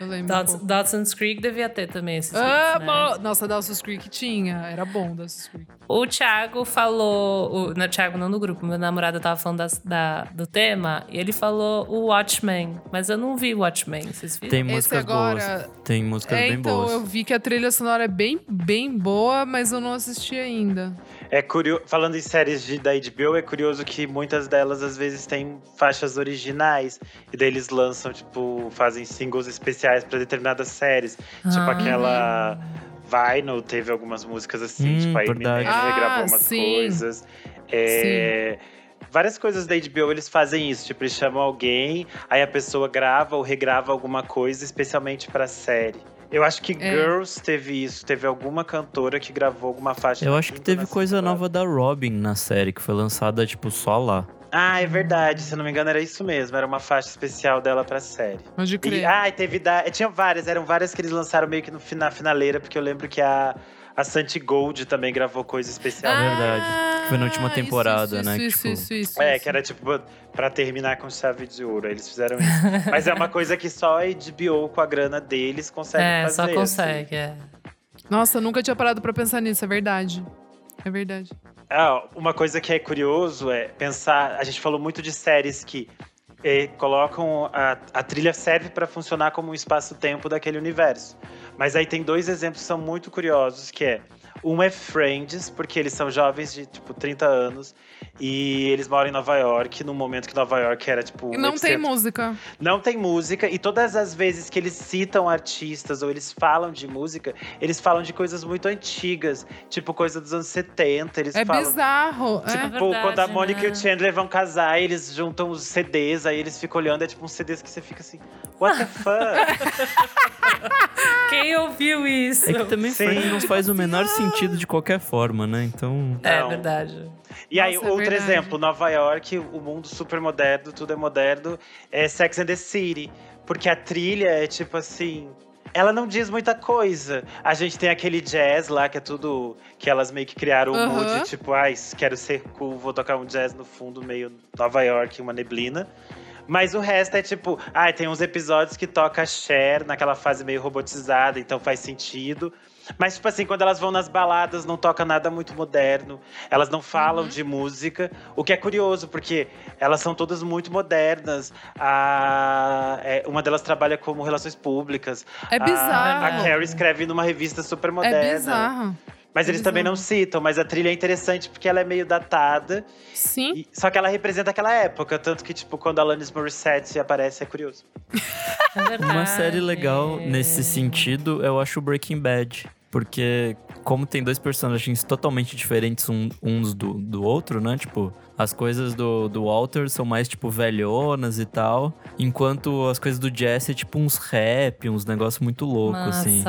Eu lembro um Dots-. Dawson's Creek devia ter também esses hits, né? Amo! Nossa, Dawson's Creek tinha. Era bom Dawson's Creek. O Thiago falou. O, não, Thiago não no grupo, meu namorado tava falando das- da, do tema e ele falou o Watchmen. Mas eu não vi Watchmen, vocês viram? Tem músicas agora- boas. Tem músicas É, bem então, boas. eu vi que a trilha sonora é bem, bem boa, mas eu não assisti ainda. É curioso, falando em séries de, da HBO, é curioso que muitas delas às vezes têm faixas originais e daí eles lançam, tipo, fazem singles especiais pra determinadas séries. Tipo Ah. aquela Vinyl teve algumas músicas assim, Hum, tipo a verdade. Eminem regravou Ah, umas sim. coisas. É, Várias coisas da HBO eles fazem isso, tipo, eles chamam alguém, aí a pessoa grava ou regrava alguma coisa especialmente pra série. Eu acho que É. Girls teve isso, teve alguma cantora que gravou alguma faixa. Eu acho que teve coisa nova da Robin na série, que foi lançada, tipo, só lá. Ah, é verdade. Se eu não me engano, era isso mesmo. Era uma faixa especial dela pra série. Onde E, crer. ah, e teve da. Tinha várias, eram várias que eles lançaram meio que no, na finaleira, porque eu lembro que a, a Santi Gold também gravou coisa especial. Ah, verdade. Que foi na última isso, temporada, isso, né, que, Isso, tipo- isso, isso, É, isso. que era tipo pra terminar com chave de ouro. aí Eles fizeram isso. Mas é uma coisa que só a HBO, com a grana deles, consegue É, fazer. só assim. consegue, é. Nossa, eu nunca tinha parado pra pensar nisso, é verdade. É verdade. Ah, uma coisa que é curioso é pensar. A gente falou muito de séries que eh, colocam. A, a trilha serve para funcionar como um espaço-tempo daquele universo. Mas aí tem dois exemplos que são muito curiosos, que é. Um é Friends, porque eles são jovens de, tipo, 30 anos. E eles moram em Nova York, num momento que Nova York era, tipo... E não tem música. não tem música, e todas as vezes que eles citam artistas ou eles falam de música, eles falam de coisas muito antigas, tipo coisa dos anos 70. Eles É falam. bizarro. É é. Tipo, verdade, quando a Mônica e né? o Chandler vão casar, eles juntam os CDs, aí eles ficam olhando, é tipo uns CDs que você fica assim, what the fuck? Quem ouviu isso? É que também Sim. Friends não faz o menor sentido de qualquer forma, né? Então. É Não. verdade. E aí, Nossa, é outro verdade. exemplo, Nova York, o mundo super moderno, tudo é moderno, é Sex and the City. Porque a trilha é tipo assim. Ela não diz muita coisa. A gente tem aquele jazz lá, que é tudo. Que elas meio que criaram o Aham. mood, tipo, ai, quero ser cool, vou tocar um jazz no fundo, meio Nova York, uma neblina. Mas o resto é tipo, ai, tem uns episódios que toca Cher naquela fase meio robotizada, então faz sentido. Mas, tipo assim, quando elas vão nas baladas, não toca nada muito moderno. Elas não falam de música. O que é curioso, porque elas são todas muito modernas. A, é, uma delas trabalha como relações públicas. É A- bizarro. A, Carrie escreve numa revista super moderna. É bizarro. Mas é eles também não citam, mas a trilha é interessante porque ela é meio datada. Sim. e- só que ela representa aquela época. Tanto que, tipo, quando a Alanis Morissette aparece, é curioso. É. Uma série legal nesse sentido, eu acho Breaking Bad. Porque como tem dois personagens totalmente diferentes um- uns do, do outro, né? Tipo, as coisas do, do Walter são mais, tipo, velhonas e tal. Enquanto as coisas do Jesse é, tipo, uns rap, uns negócios muito loucos, assim.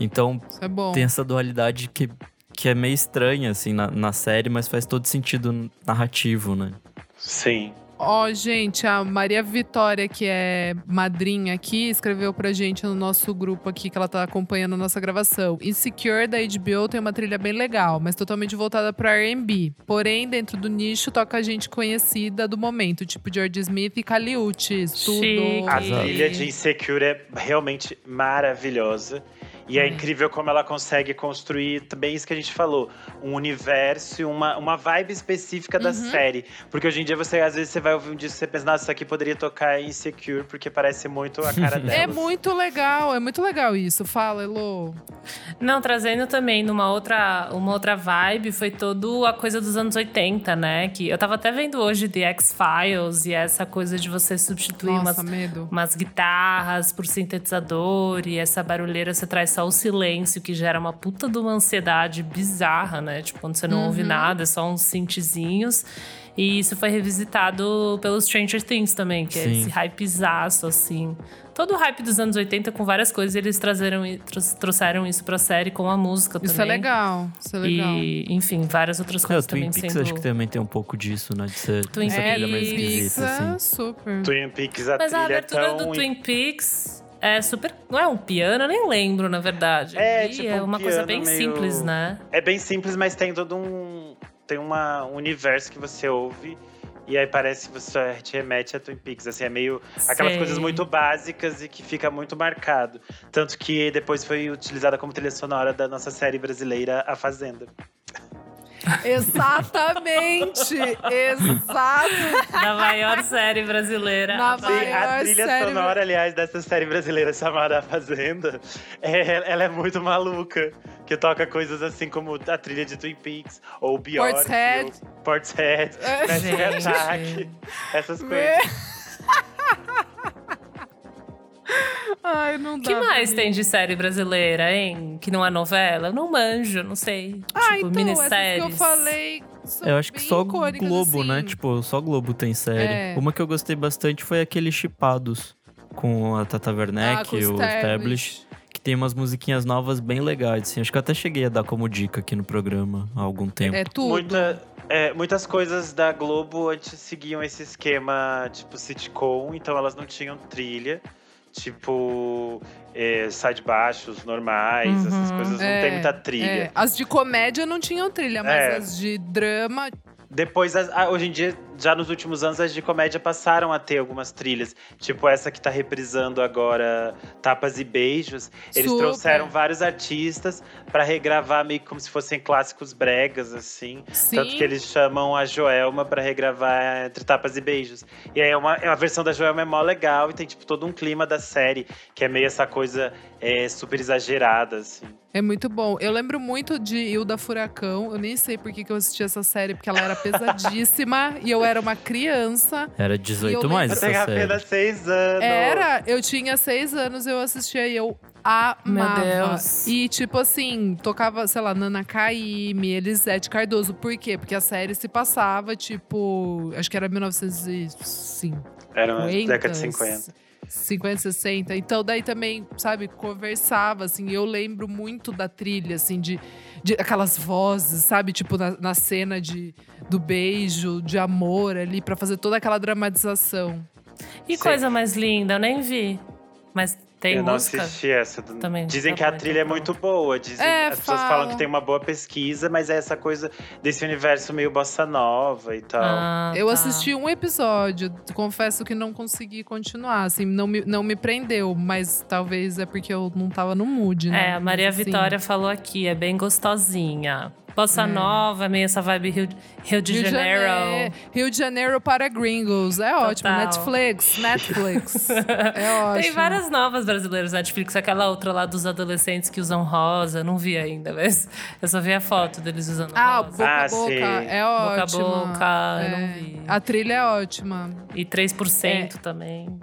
Então, Isso é bom. tem essa dualidade que, que é meio estranha, assim, na, na série, mas faz todo sentido narrativo, né? Sim. Ó, gente, a Maria Vitória, que é madrinha aqui, escreveu pra gente no nosso grupo aqui, que ela tá acompanhando a nossa gravação. Insecure da HBO tem uma trilha bem legal, mas totalmente voltada pra R&B. Porém, dentro do nicho, toca gente conhecida do momento, tipo George Smith e Caliutes, tudo. Chique. A trilha de Insecure é realmente maravilhosa. E é incrível como ela consegue construir também isso que a gente falou, um universo e uma, uma vibe específica da série. Porque hoje em dia você às vezes você vai ouvir um disco e você pensa, nossa, isso aqui poderia tocar em Insecure, porque parece muito a cara dela. É muito legal, é muito legal isso. Fala, Elo. Não, trazendo também numa outra, uma outra vibe, foi toda a coisa dos anos 80, né? Que eu tava até vendo hoje The X-Files e essa coisa de você substituir Nossa, umas, medo. umas guitarras por sintetizador e essa barulheira você traz só o silêncio, que gera uma puta de uma ansiedade bizarra, né? Tipo, quando você não ouve nada, é só uns synthzinhos. E isso foi revisitado pelo Stranger Things também, que é Sim. esse hypezaço, assim. Todo o hype dos anos 80 com várias coisas, eles trazeram, e- trou- trouxeram isso pra série com a música Isso é também. legal, isso é legal. E, enfim, várias outras É, o coisas Twin também Peaks sendo... acho que também tem um pouco disso, né? De ser Twin essa é, trilha mais Peaks, esquisita, é assim. super. Twin Peaks, a Mas a trilha é abertura tão... do Twin Peaks é super... Não é um piano, eu nem lembro, na verdade. É, E tipo é um uma coisa piano bem meio- simples, né? É bem simples, mas tem todo um. Tem uma, um universo que você ouve. E aí parece que você te remete a Twin Peaks. Assim, é meio. Aquelas Sei. coisas muito básicas e que fica muito marcado. Tanto que depois foi utilizada como trilha sonora da nossa série brasileira A Fazenda. Exatamente! Exato! Da maior série brasileira. Na Sim, maior a trilha série- sonora, aliás, dessa série brasileira chamada A Fazenda, é, ela é muito maluca. Que toca coisas assim como a trilha de Twin Peaks, ou ou Portishead, É. Massive. Attack, essas coisas. Ai, não O dá. que mais tem de série brasileira, hein? Que não é novela? Eu não manjo, não sei. Ah, tipo, então, minisséries. essas que eu falei são Eu acho que só Globo, assim. né? Tipo, só Globo tem série. É. Uma que eu gostei bastante foi aquele Chipados com a Tata Ah, Werneck com e o Stablish. que tem umas musiquinhas novas bem legais, assim. Acho que eu até cheguei a dar como dica aqui no programa há algum tempo. É tudo. Muita, é, muitas coisas da Globo antes seguiam esse esquema tipo sitcom, então elas não tinham trilha. Tipo, é, side baixos normais, essas Uhum. coisas não É, tem muita trilha. É, As de comédia não tinham trilha, mas É. as de drama. Depois, as- ah, hoje em dia, já nos últimos anos, as de comédia passaram a ter algumas trilhas. Tipo essa que tá reprisando agora Tapas e Beijos. Eles Super. trouxeram vários artistas pra regravar meio como se fossem clássicos bregas, assim. Sim. Tanto que eles chamam a Joelma pra regravar Entre Tapas e Beijos. E aí é uma, é uma versão da Joelma é mó legal e tem tipo todo um clima da série, que é meio essa coisa é, super exagerada, assim. É muito bom. Eu lembro muito de Hilda Furacão. Eu nem sei por que, que eu assisti essa série, porque ela era pesadíssima e eu era uma criança. Era E 18 eu mais Eu essa série. apenas seis anos. Era, eu tinha seis anos, eu assistia e eu amava. Meu Deus. E, tipo assim, tocava, sei lá, Nana Caymmi, Elisete Cardoso. Por quê? Porque a série se passava, tipo, acho que era 1905. Era na 50, década de 50. 50, 60. Então, daí também, sabe, conversava, assim. Eu lembro muito da trilha, assim, de, de aquelas vozes, sabe? Tipo, na, na cena de, do beijo, de amor ali, pra fazer toda aquela dramatização. E Sim. coisa mais linda, eu nem vi. Mas tem eu não música. assisti essa. Também. Dizem que a trilha é muito boa. Dizem, É, as pessoas falam. falam que tem uma boa pesquisa, mas é essa coisa desse universo meio bossa nova e tal. Ah, Eu tá. assisti um episódio, confesso que não consegui continuar, assim, não me, não me prendeu, mas talvez é porque eu não tava no mood, né? É, a Maria Mas, assim, Vitória falou aqui, é bem gostosinha. Bossa É. Nova, meio essa vibe Rio, Rio de Rio Janeiro. Janeiro, Rio de Janeiro para gringos. É ótimo. Total. Netflix, Netflix. é ótimo. Tem várias novas brasileiras Netflix, aquela outra lá dos adolescentes que usam rosa, não vi ainda, mas eu só vi a foto deles usando Ah, rosa. boca a Ah, boca. sim. É Boca a ótimo. boca, eu É. não vi. A trilha é ótima. E 3% É. também.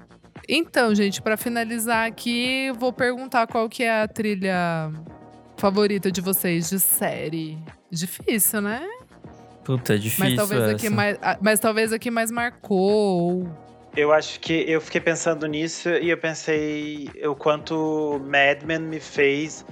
Então, gente, pra finalizar aqui, vou perguntar qual que é a trilha favorita de vocês de série? Difícil, né? Puta, é difícil Mas talvez essa. aqui mais, mas talvez aqui mais marcou. Eu acho que eu fiquei pensando nisso e eu pensei o quanto Mad Men me fez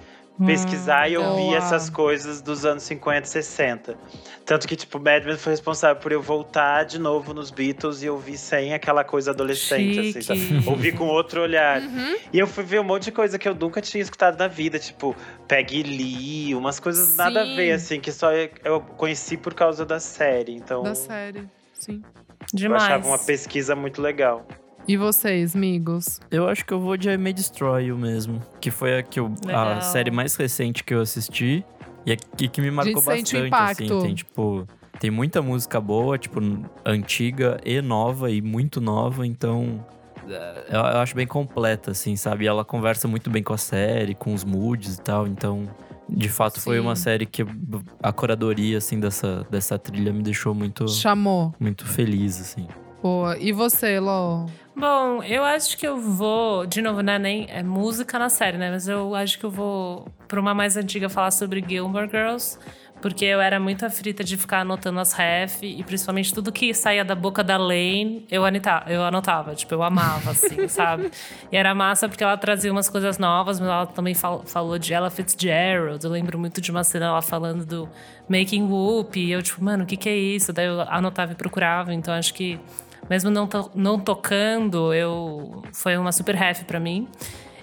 pesquisar e ouvir boa. essas coisas dos anos 50 e 60. Tanto que, tipo, Mad Men foi responsável por eu voltar de novo nos Beatles e ouvir sem aquela coisa adolescente, assim, Chique. sabe? Ouvir com outro olhar. Uhum. E eu fui ver um monte de coisa que eu nunca tinha escutado na vida, tipo Peggy Lee, umas coisas nada a Sim. ver, assim, que só eu conheci por causa da série. Então, Da série, sim. eu Demais. achava uma pesquisa muito legal. E vocês, amigos? Eu acho que eu vou de I May Destroy You mesmo. Que foi a, que eu, a série mais recente que eu assisti. E a que, que me marcou bastante, assim. Tem, tipo... Tem muita música boa, tipo, antiga e nova, e muito nova, então... é, Eu, eu acho bem completa, assim, sabe? E ela conversa muito bem com a série, com os moods e tal, então... De fato, foi Sim. uma série que a curadoria, assim, dessa, dessa trilha me deixou muito, Chamou. muito feliz, assim. Boa. E você, Ló? Bom, eu acho que eu vou. De novo, né? Nem é música na série, né? Mas eu acho que eu vou pra uma mais antiga falar sobre Gilmore Girls. Porque eu era muito aflita de ficar anotando as ref e principalmente tudo que saía da boca da Lane, eu anotava, eu anotava tipo, eu amava, assim, sabe? E era massa porque ela trazia umas coisas novas, mas ela também fal- falou de Ella Fitzgerald. Eu lembro muito de uma cena ela falando do Making Whoop. E eu, tipo, mano, o que, que é isso? Daí eu anotava e procurava. Então acho que mesmo não, to- não tocando, eu foi uma super ref pra mim.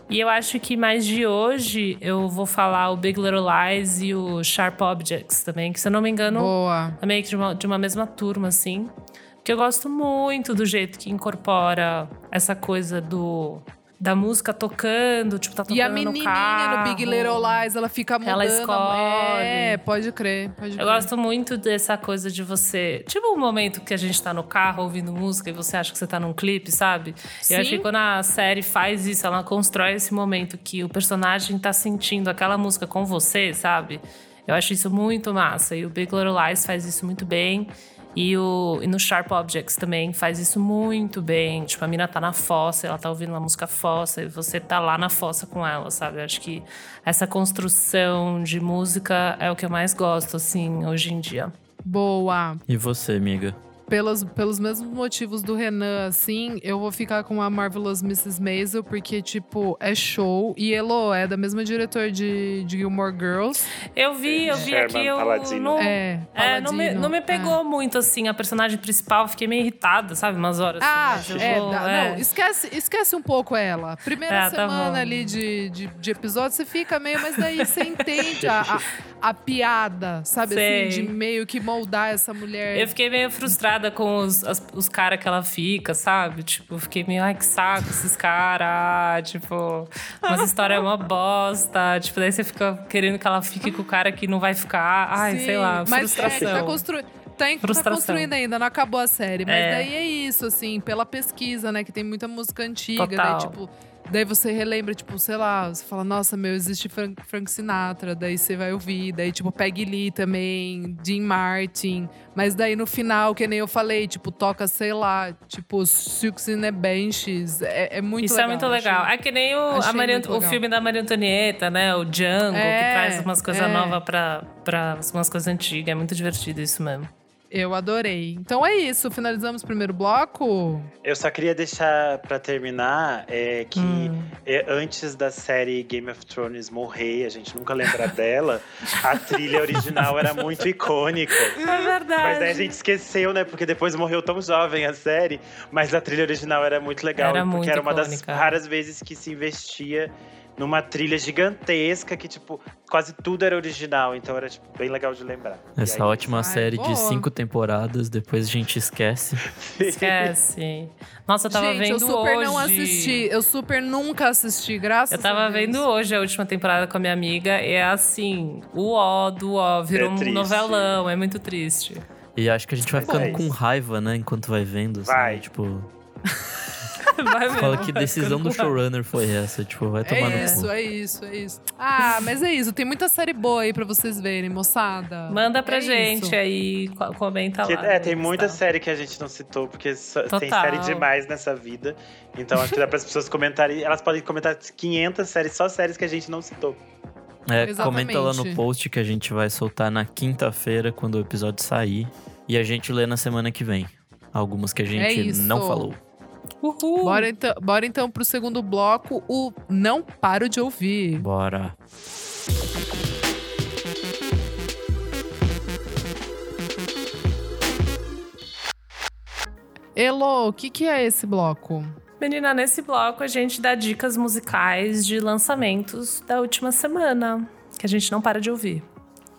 E eu acho que mais de hoje eu vou falar o Big Little Lies e o Sharp Objects também, que se eu não me engano, Boa. é meio que de uma, de uma mesma turma, assim. Porque eu gosto muito do jeito que incorpora essa coisa do da música tocando, tipo, tá tocando E a no menininha carro. no Big Little Lies, ela fica mudando. Ela escolhe. É, pode crer, pode Eu crer. gosto muito dessa coisa de você. Tipo um momento que a gente tá no carro ouvindo música e você acha que você tá num clipe, sabe? Sim. Eu acho que quando a série faz isso, ela constrói esse momento que o personagem tá sentindo aquela música com você, sabe? Eu acho isso muito massa. E o Big Little Lies faz isso muito bem. E, o, e no Sharp Objects também faz isso muito bem. Tipo, a mina tá na fossa, ela tá ouvindo uma música fossa, e você tá lá na fossa com ela, sabe? Eu acho que essa construção de música é o que eu mais gosto, assim, hoje em dia. Boa. E você, amiga? Pelos, pelos mesmos motivos do Renan, assim, eu vou ficar com a Marvelous Mrs. Maisel, porque, tipo, é show. E Elo é da mesma diretor de, de Gilmore Girls. Eu vi, eu vi Sherman aqui, eu Paladino. não, É, é, não, me, Paladino, não me é. pegou muito, assim, a personagem principal. Fiquei meio irritada, sabe? Umas horas. Ah, assim, é, vou- dá- é. não, esquece, esquece um pouco ela. Primeira Ah, tá semana bom. ali de, de, de episódio, você fica meio, mas daí você entende a, a, a piada, sabe Sei. assim, de meio que moldar essa mulher. Eu fiquei meio frustrada com os, as- os caras que ela fica, sabe? Tipo, fiquei meio, ai, que saco esses caras. Tipo, umas histórias é uma bosta. Tipo, daí você fica querendo que ela fique com o cara que não vai ficar. Ai, Sim, sei lá, mas é, frustração. tá, constru... tá, em- tá Frustração. construindo ainda, não acabou a série. Mas É. daí é isso, assim, pela pesquisa, né? Que tem muita música antiga. Daí, Total. tipo, daí você relembra, tipo, sei lá, você fala, nossa, meu, existe Frank, Frank Sinatra. Daí você vai ouvir. Daí, tipo, Peggy Lee também, Dean Martin. Mas daí no final, que nem eu falei, tipo, toca, sei lá, tipo, Silks in the Benches. É, é muito Isso legal. é muito legal. achei- É que nem o, Maria- o filme da Maria Antonieta, né? O Django, É, que traz umas coisas é. novas pra, pra umas coisas antigas. É muito divertido isso mesmo. Eu adorei. Então é isso, finalizamos o primeiro bloco. Eu só queria deixar pra terminar é, que Hum. é, antes da série Game of Thrones morrer, a gente nunca lembra dela, a trilha original era muito icônica. É verdade. Mas daí a gente esqueceu, né? Porque depois morreu tão jovem a série. Mas a trilha original era muito legal. Era porque muito era uma das icônica. raras vezes que se investia numa trilha gigantesca que, tipo, quase tudo era original. Então era, tipo, bem legal de lembrar. Essa aí- ótima Ai, série boa. de cinco temporadas, depois a gente esquece. Esquece. Nossa, eu tava Gente, vendo eu super hoje. não assisti. Eu super nunca assisti, graças Eu tava a Deus. vendo hoje a última temporada com a minha amiga e é assim, o ó do ó, virou É um triste. novelão, é muito triste. E acho que a gente vai ficando é com raiva, né? Enquanto vai vendo. Assim, Vai. Tipo, Vai ver, fala que decisão do showrunner foi essa. Tipo, vai tomar É no isso, cu. é isso, é isso. Ah, mas é isso. Tem muita série boa aí pra vocês verem, moçada. Manda pra É gente isso. aí, co- comenta Que- lá. é, no tem muita Insta. série que a gente não citou, porque só- tem Total. série demais nessa vida. Então acho que dá para as pessoas comentarem. Elas podem comentar 500 séries, só séries que a gente não citou. É, Exatamente. comenta lá no post que a gente vai soltar na quinta-feira, quando o episódio sair. E a gente lê na semana que vem. Algumas que a É gente isso. não falou. Uhul! Bora então, bora então pro segundo bloco, o Não Paro de Ouvir. Bora. Elo, o que, que é esse bloco? Menina, nesse bloco a gente dá dicas musicais de lançamentos da última semana, que a gente não para de ouvir.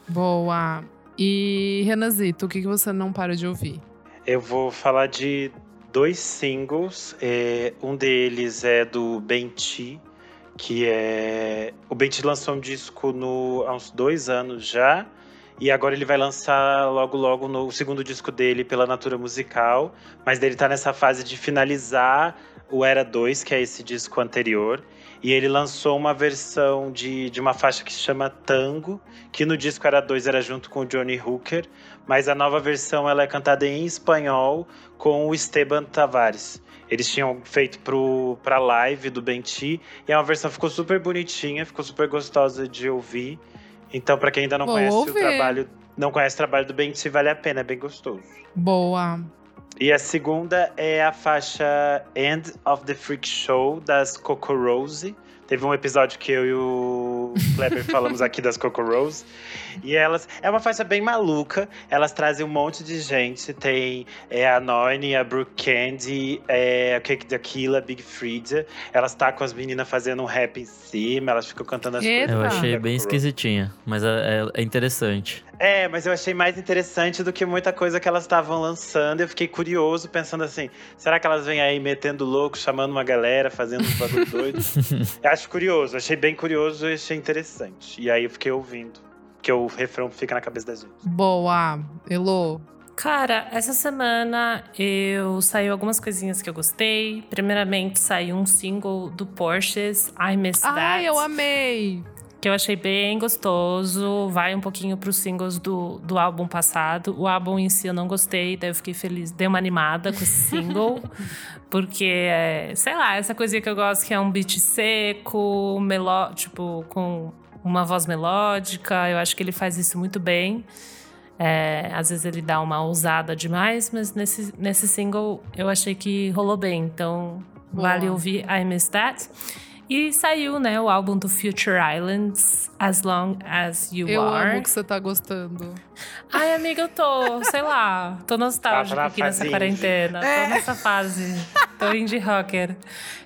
Boa. E Renazito, o que, que você não para de ouvir? Eu vou falar de dois singles. É, um deles é do Benti, que é. O Benti lançou um disco no, há uns dois anos já. E agora ele vai lançar logo logo no o segundo disco dele pela Natura Musical. Mas ele tá nessa fase de finalizar o Era 2, que é esse disco anterior. E ele lançou uma versão de, de uma faixa que se chama Tango, que no disco Era 2 era junto com o Johnny Hooker. Mas a nova versão ela é cantada em espanhol com o Esteban Tavares. Eles tinham feito pro, pra live do Benti. E é uma versão ficou super bonitinha, ficou super gostosa de ouvir. Então, pra quem ainda não Vou conhece ouvir. o trabalho, não conhece o trabalho do Benti, vale a pena, é bem gostoso. Boa. E a segunda é a faixa End of the Freak Show das Coco Rose. Teve um episódio que eu e o Kleber falamos aqui das Coco Rose. E elas. É uma faixa bem maluca. Elas trazem um monte de gente. Tem é, a Noine, a Brooke Candy, é, a Cake Daquila, a Big Frida. Elas tá com as meninas fazendo um rap em cima. Elas ficam cantando as Eita. coisas. Eu achei bem esquisitinha, mas é, é- é interessante. É, mas eu achei mais interessante do que muita coisa que elas estavam lançando. Eu fiquei curioso, pensando assim: será que elas vêm aí metendo louco, chamando uma galera, fazendo uns bagulho doido? eu acho curioso, achei bem curioso e achei interessante. E aí eu fiquei ouvindo, porque o refrão fica na cabeça da gente. Boa. Elo. Cara, essa semana eu saiu algumas coisinhas que eu gostei. Primeiramente, saiu um single do Porsches, I Miss That. Ai, eu amei. Que eu achei bem gostoso. Vai um pouquinho pros singles do, do álbum passado. O álbum em si eu não gostei, daí eu fiquei feliz. Dei uma animada com esse single. porque, é, sei lá, essa coisinha que eu gosto que é um beat seco, meló tipo, com uma voz melódica. Eu acho que ele faz isso muito bem. É, às vezes ele dá uma ousada demais, mas nesse, nesse single eu achei que rolou bem. Então, Boa. vale ouvir I Miss That. E saiu, né, o álbum do Future Islands, As Long As You Eu Are. amo que você tá gostando. Ai, amiga, eu tô, sei lá, tô nostálgica Tá aqui nessa quarentena. É. Tô nessa fase. Tô indie rocker.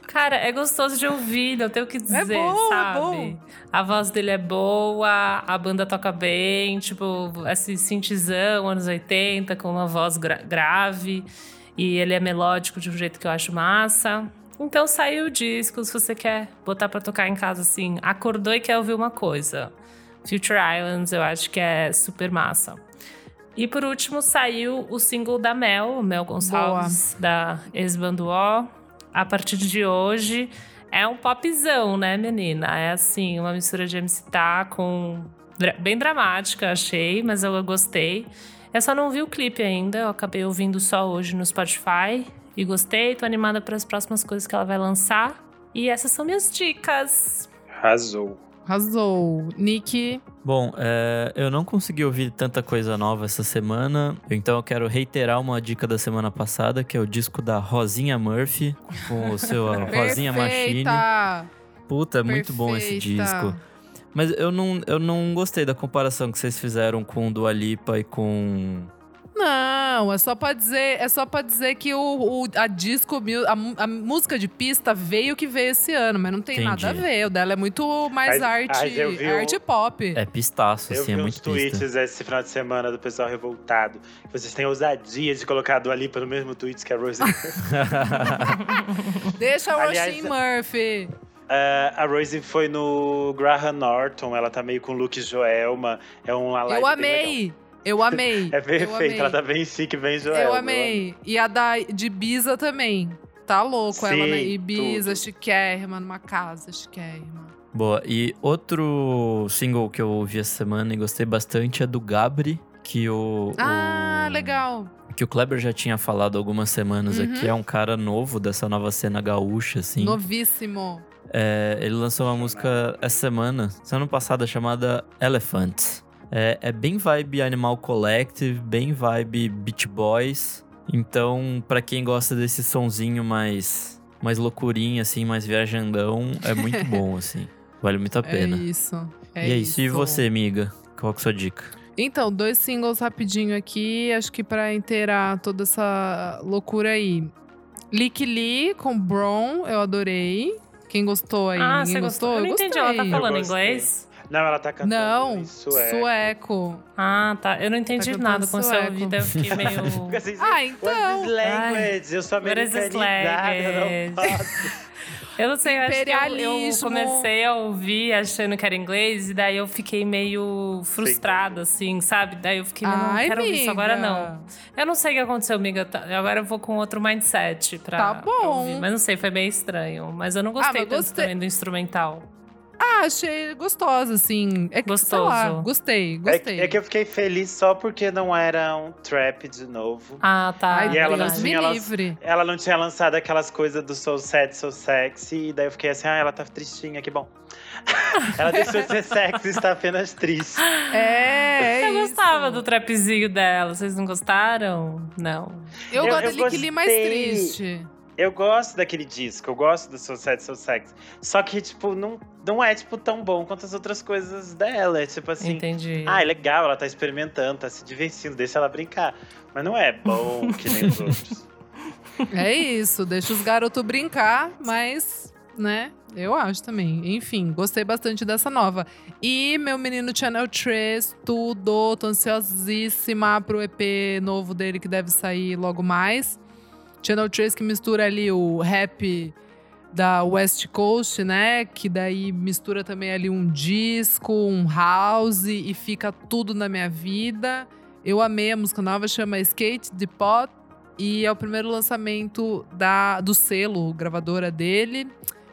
Cara, é gostoso de ouvir, não tenho o que dizer, bom, é sabe? bom. A voz dele é boa, a banda toca bem, tipo, esse synthzão, anos 80, com uma voz gra- grave. E ele é melódico de um jeito que eu acho massa. Então saiu o disco, se você quer botar pra tocar em casa assim, acordou e quer ouvir uma coisa. Future Islands, eu acho que é super massa. E por último saiu o single da Mel, Mel Gonçalves, da ex-bando O. A partir de hoje é um popzão, né, menina? É assim, uma mistura de MC Tá com. Bem dramática, achei, mas eu gostei. Eu só não vi o clipe ainda, eu acabei ouvindo só hoje no Spotify. E gostei, tô animada para as próximas coisas que ela vai lançar. E essas são minhas dicas. Arrasou. Arrasou. Nick. Bom, é, eu não consegui ouvir tanta coisa nova essa semana, então eu quero reiterar uma dica da semana passada, que é o disco da Rosinha Murphy, com o seu Rosinha Machine. Puta, é muito bom esse disco. Mas eu não, eu não gostei da comparação que vocês fizeram com o Dua Lipa e com... Não, é só pra dizer, é só para dizer que o, o- a disco, a, a música de pista veio que veio esse ano, mas não tem Entendi. nada a ver. O dela é muito mais Mas- arte, mas eu vi o- arte pop. É pistaço, Eu assim, vi é muito pista. tweets esse final de semana do pessoal revoltado. Vocês têm ousadia de colocar a Dua Lipa no mesmo tweet que a Rose. Deixa a Aliás, Roisin Murphy. Ah, a Rose foi no Graham Norton, ela tá meio com look Joelma. É live Eu bem legal. Eu amei. É perfeito, ela tá bem chique, bem Joelma. Eu amei. E a da de Ibiza também. Tá louco ela na Sim, Ibiza, tudo. chiquérrima, numa casa chiquérrima. Boa, e outro single que eu ouvi essa semana e gostei bastante é do Gabri, que o... Ah, o- legal. Que o Kleber já tinha falado algumas semanas Uhum. aqui, é um cara novo dessa nova cena gaúcha, assim. Novíssimo. É, ele lançou uma música essa semana, semana passada, chamada Elephant. É, é bem vibe Animal Collective, bem vibe Beach Boys. Então, pra quem gosta desse sonzinho mais, mais loucurinha, assim, mais viajandão, é muito bom, assim. Vale muito a pena. É isso. É e é isso. E você, amiga? Qual que é a sua dica? Então, dois singles rapidinho aqui, acho que pra inteirar toda essa loucura aí. Lick Lee com Brown, eu adorei. Quem gostou aí? Ah, Ninguém você gostou? gostou? Eu não gostei. entendi, ela tá Eu falando inglês? Não, ela tá cantando Não, em sueco. sueco. Ah, tá. Eu não entendi cantando nada com sueco. ouvida, eu fiquei meio. Assim, Ah, então. this language? Eu sou What is americanizada, eu não posso. Eu não sei, eu acho que eu, eu comecei a ouvir achando que era inglês, e daí eu fiquei meio frustrada, assim, sabe? Daí eu fiquei, eu não Ai, quero ouvir isso agora, amiga. não. Eu não sei o que aconteceu, amiga. tá- Agora eu vou com outro mindset pra, Tá pra bom. ouvir. Mas não sei, foi meio estranho. Mas eu não gostei mas tanto gostei. também do instrumental. Ah, achei gostosa, assim. É que, sei Gostoso. lá, gostei, É, gostei. que- é que eu fiquei feliz só porque não era um trap de novo. Ah, tá. Ai, E ela não tinha livre. Ela não tinha lançado aquelas coisas do So Sad, So Sexy. E daí eu fiquei assim, ah, ela tá tristinha, que bom. ela deixou de ser sexy e está apenas triste. É, é Eu isso. gostava do trapzinho dela. Vocês não gostaram? Não. Eu, Eu- gosto eu da Lick Lee mais triste. Eu gosto daquele disco, eu gosto do So Sad, So Sexy. Só que, tipo, não, não é, tipo, tão bom quanto as outras coisas dela. É tipo assim, Entendi. ah, é legal, ela tá experimentando, tá se divertindo, deixa ela brincar. Mas não é bom que nem os outros. É isso, deixa os garotos brincar, mas, né, eu acho também. Enfim, gostei bastante dessa nova. E meu menino Channel 3, tudo, tô ansiosíssima pro EP novo dele que deve sair logo mais. Channel 3 que mistura ali o rap da West Coast, né? Que daí mistura também ali um disco, um house e fica tudo na minha vida. Eu amei a música nova, chama Skate the Pot. E é o primeiro lançamento da, do selo, gravadora dele.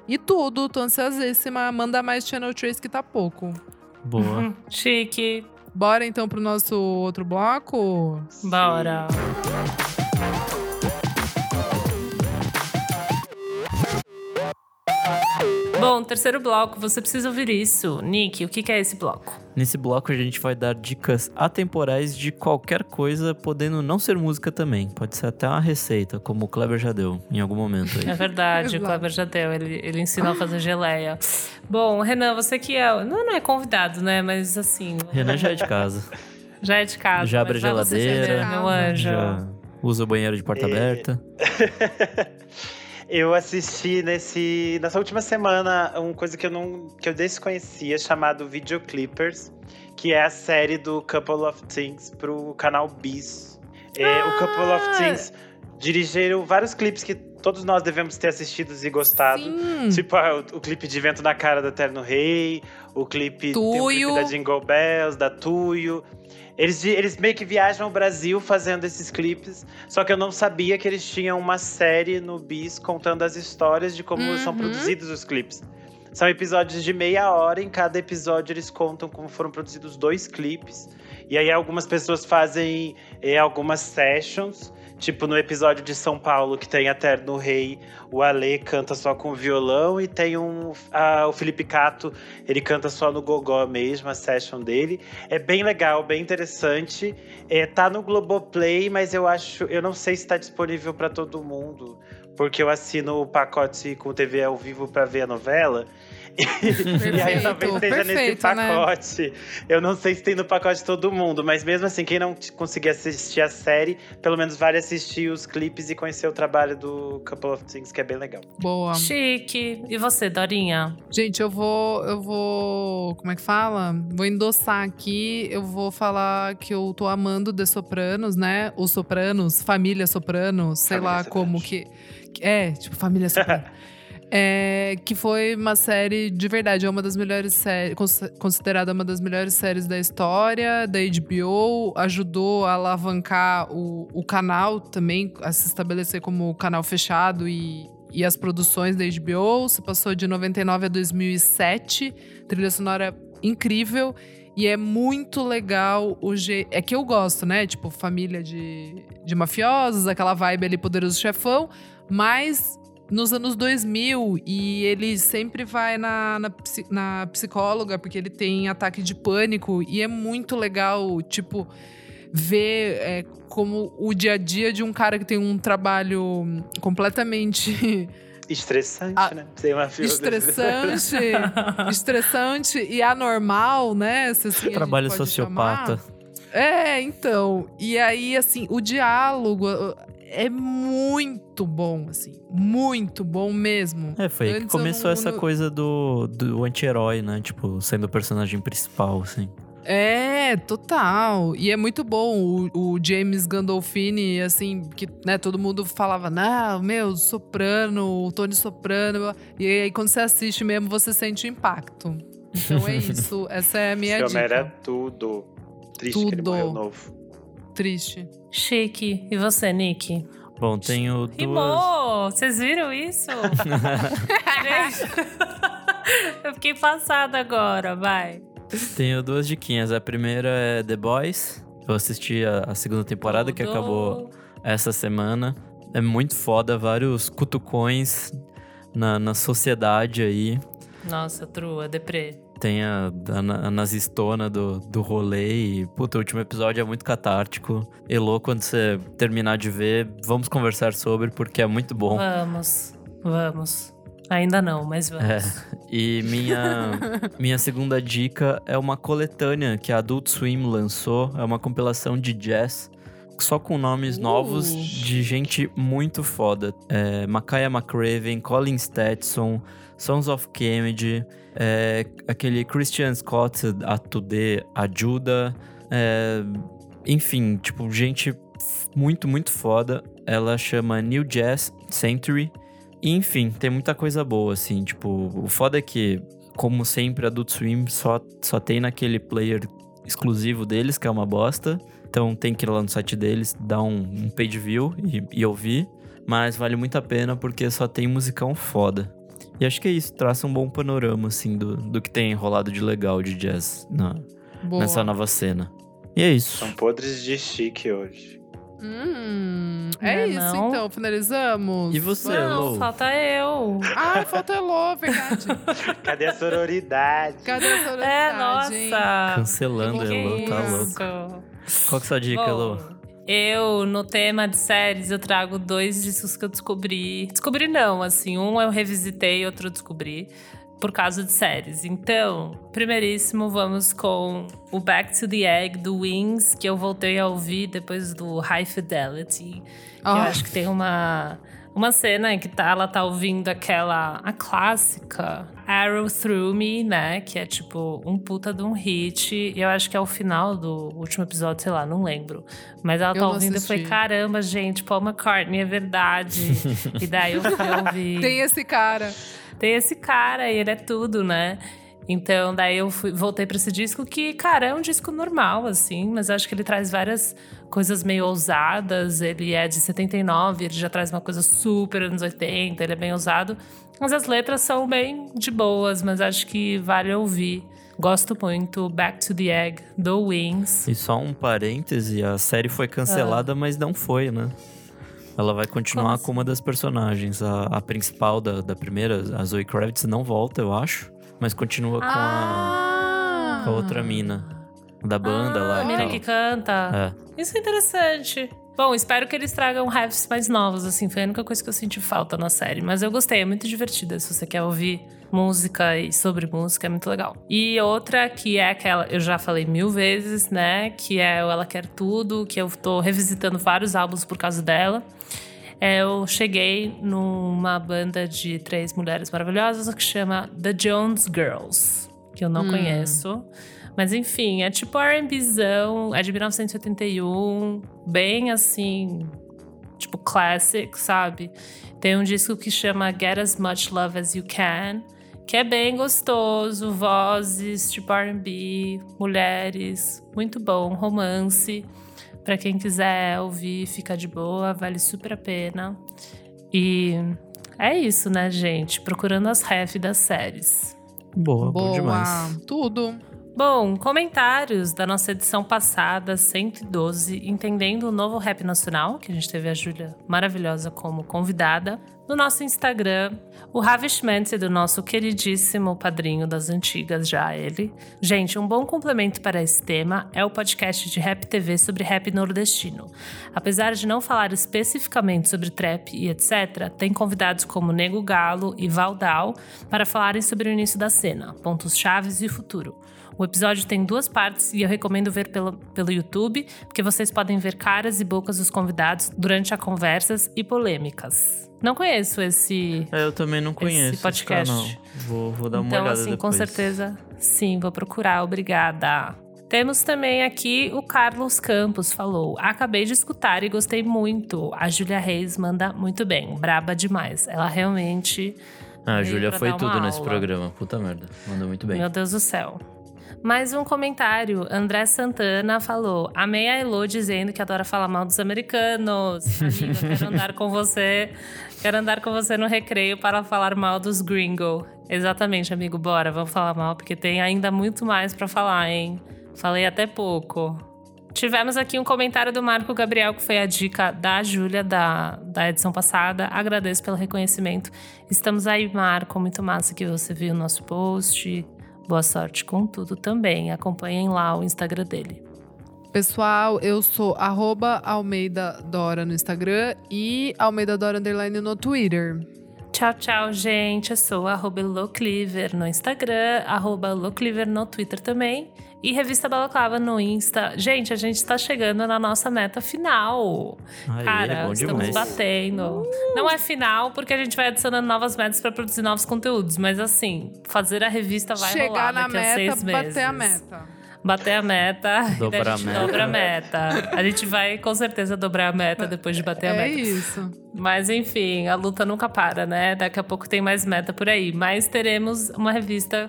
E tudo, tô ansiosíssima. Manda mais Channel 3 que tá pouco. Boa. Hum, Chique. Bora então pro nosso outro bloco? Bora. Bom, terceiro bloco, você precisa ouvir isso. Nick, o que é esse bloco? Nesse bloco a gente vai dar dicas atemporais de qualquer coisa, podendo não ser música também. Pode ser até uma receita, como o Kleber já deu em algum momento É aí. verdade, o. Kleber já deu, ele, ele ensinou a fazer geleia. Bom, Renan, você que é. Não, não é convidado, né? Mas assim, Renan já é de casa. já é de casa. Já abre geladeira, primeiro, meu anjo. Já usa o banheiro de porta É. aberta. Eu assisti nesse nessa última semana uma coisa que eu não que eu desconhecia chamado Video Clippers, que é a série do Couple of Things pro canal Bis. É, o Couple of Ah! Things dirigiram vários clipes que todos nós devemos ter assistido e gostado. Sim. Tipo, ah, o, o clipe de Vento na Cara do Eterno Rei, o clipe, tem o clipe da Jingle Bells, da Tuyo. Eles, eles meio que viajam o Brasil fazendo esses clipes, só que eu não sabia que eles tinham uma série no Bis contando as histórias de como são Uhum. produzidos os clipes. São episódios de meia hora, em cada episódio eles contam como foram produzidos dois clipes. E aí algumas pessoas fazem eh, algumas sessions, tipo no episódio de São Paulo que tem Eterno Rei, o Ale canta só com violão e tem um ah, o Felipe Cato, ele canta só no gogó mesmo, a session dele. É bem legal, bem interessante. É, tá no Globoplay, mas eu acho, eu não sei se tá disponível para todo mundo, porque eu assino o pacote com TV ao vivo para ver a novela. E aí talvez esteja nesse né? pacote. Eu não sei se tem no pacote de todo mundo, mas mesmo assim, quem não conseguir assistir a série, pelo menos vale assistir os clipes e conhecer o trabalho do Couple of Things, que é bem legal. Boa. Chique. E você, Dorinha? Gente, eu vou. Eu vou. Como é que fala? Vou endossar aqui. Eu vou falar que eu tô amando The Sopranos, né? Os Sopranos, Família Sopranos, sei Família lá Sopranos. como que. que- É, tipo, Família Sopranos. É, que foi uma série de verdade, é uma das melhores séries, considerada uma das melhores séries da história, da HBO, ajudou a alavancar o, o canal também, a se estabelecer como canal fechado e, e as produções da HBO. Se passou de 99 a 2007, trilha sonora incrível. E é muito legal o jeito. É que eu gosto, né? Tipo, família de, de mafiosos, aquela vibe ali, poderoso chefão. Mas nos anos 2000 e ele sempre vai na, na, na psicóloga porque ele tem ataque de pânico e é muito legal, tipo, ver é, como o dia a dia de um cara que tem um trabalho completamente Estressante, Ah, né? Tem uma estressante, estressante e anormal, né? Se assim a gente Trabalho pode sociopata. chamar. É, então. E aí, assim, o diálogo é muito bom, assim. Muito bom mesmo. É, foi aí que começou não- essa não- coisa do, do anti-herói, né? Tipo, sendo o personagem principal, assim. É, total. E é muito bom o, o James Gandolfini, assim, que né, todo mundo falava, não, meu, Soprano, o Tony Soprano. E aí, quando você assiste mesmo, você sente o impacto. Então é isso. Essa é a minha Esse homem dica. era tudo. Triste que ele Tudo. morreu novo. Triste. Chique. E você, Nick? Bom, tenho duas. Rimou! Vocês viram isso? Eu fiquei passada agora, vai. Tenho duas diquinhas. A primeira é The Boys. Eu assisti a, a segunda temporada que Tudo. acabou essa semana. É muito foda, vários cutucões na, na sociedade aí. Nossa, trua, deprê. Tem a, a, a nazistona do, do rolê e, puta, o último episódio é muito catártico. Elô, quando você terminar de ver, vamos conversar sobre, porque é muito bom. Vamos, vamos. Ainda não, mas vamos. É. E minha, minha segunda dica é uma coletânea que a Adult Swim lançou. É uma compilação de jazz, só com nomes Uh. novos de gente muito foda. É, Makaya McCraven, Colin Stetson, Sons of Kemet, é, aquele Christian Scott, a Tude ajuda. é, enfim, tipo, gente muito, muito foda. Ela chama New Jazz Century. E, enfim, tem muita coisa boa, assim. Tipo, o foda é que, como sempre, Adult Swim só, só tem naquele player exclusivo deles, que é uma bosta. Então tem que ir lá no site deles, dar um, um page view e, e ouvir. Mas vale muito a pena porque só tem musicão foda. E acho que é isso, traça um bom panorama, assim, do, do que tem rolado de legal de jazz na, nessa nova cena. E é isso. São podres de chique hoje. Hum, é é isso, não? então. Finalizamos. E você, Não, Lô? falta eu. Ah, falta Elô, verdade. Cadê a sororidade? Cadê a É, sororidade, hein? nossa. Cancelando, Elô, tá louco. Qual que é a sua dica, Bom, Elô? Eu, no tema de séries, eu trago dois discos que eu descobri. Descobri não, assim, um eu revisitei, outro eu descobri por causa de séries. Então, primeiríssimo, vamos com o Back to the Egg do Wings, que eu voltei a ouvir depois do High Fidelity. Que eu Ah. acho que tem uma uma cena em que tá, ela tá ouvindo aquela a clássica Arrow Through Me, né, que é tipo um puta de um hit. E eu acho que é o final do último episódio, sei lá, não lembro. Mas ela Eu tá ouvindo e eu falei, assisti. caramba, gente, Paul McCartney é verdade. e daí eu fui ouvir. Tem esse cara. Tem esse cara e ele é tudo, né? Então, daí eu fui- voltei pra esse disco que, cara, é um disco normal, assim, mas eu acho que ele traz várias coisas meio ousadas. Ele é de 79, ele já traz uma coisa super anos 80, ele é bem ousado. Mas as letras são bem de boas, mas acho que vale ouvir. Gosto muito. Back to the Egg, do Wings. E só um parêntese, a série foi cancelada, mas não foi, né? Ela vai continuar Como com uma das personagens. A, a principal da, da primeira, a Zoe Kravitz, não volta, eu acho. Mas continua com, a, Ah. com a outra mina. Da banda Ah, lá A tal. que canta. É. Isso é interessante. Bom, espero que eles tragam riffs mais novos, assim. Foi a única coisa que eu senti falta na série. Mas eu gostei, é muito divertida. Se você quer ouvir música e sobre música, é muito legal. E outra que é aquela, eu já falei mil vezes, né? Que é o Ela Quer Tudo, que eu tô revisitando vários álbuns por causa dela. É, eu cheguei numa banda de três mulheres maravilhosas que chama The Jones Girls, que eu não Hum. conheço. Mas enfim, é tipo R&Bzão, é de 1981, bem assim, tipo classic, sabe? Tem um disco que chama Get As Much Love As You Can, que é bem gostoso, vozes, tipo R&B, mulheres, muito bom, romance. Pra quem quiser ouvir, fica de boa, vale super a pena. E é isso, né, gente? Procurando as ref das séries. Boa, bom Boa. demais. Tudo. Bom, comentários da nossa edição passada, 112, entendendo o novo rap nacional, que a gente teve a Júlia maravilhosa como convidada, no nosso Instagram, o Ravish Mentze, do nosso queridíssimo padrinho das antigas, já ele. Gente, um bom complemento para esse tema é o podcast de Rap TV sobre rap nordestino. Apesar de não falar especificamente sobre trap e etc., tem convidados como Nego Galo e Valdal para falarem sobre o início da cena, pontos chaves e futuro. O episódio tem duas partes e eu recomendo ver pelo, pelo YouTube, porque vocês podem ver caras e bocas dos convidados durante as conversas e polêmicas. Não conheço esse. É, eu também não conheço esse podcast. Esse vou, vou dar uma então, olhada assim, depois. com certeza, sim, vou procurar. Obrigada. Temos também aqui o Carlos Campos falou: Acabei de escutar e gostei muito. A Júlia Reis manda muito bem, braba demais. Ela realmente. Ah, a Júlia foi tudo uma nesse aula. programa. Puta merda. Mandou muito bem. Meu Deus do céu. Mais um comentário. André Santana falou: Amei a Elo dizendo que adora falar mal dos americanos. Amiga, quero andar com você. Quero andar com você no recreio para falar mal dos gringo. Exatamente, amigo. Bora, vamos falar mal, porque tem ainda muito mais para falar, hein? Falei até pouco. Tivemos aqui um comentário do Marco Gabriel, que foi a dica da Júlia da, da edição passada. Agradeço pelo reconhecimento. Estamos aí, Marco. Muito massa que você viu o nosso post. Boa sorte com tudo também. Acompanhem lá o Instagram dele. Pessoal, eu sou arroba Almeida Dora no Instagram e Almeida Dora Underline no Twitter. Tchau, tchau, gente. Eu sou arroba Locliver no Instagram, arroba Locliver no Twitter também. E Revista Balaclava no Insta. Gente, a gente tá chegando na nossa meta final. Aê, Cara, bom estamos demais. batendo. Não é final, porque a gente vai adicionando novas metas pra produzir novos conteúdos. Mas assim, fazer a revista vai rolar Chegar na daqui a meta, seis meses. bater a meta. Bater a meta. e Dobrar a gente a meta. dobra a meta. A gente vai com certeza dobrar a meta depois de bater a É meta. isso. Mas enfim, a luta nunca para, né? Daqui a pouco tem mais meta por aí. Mas teremos uma revista.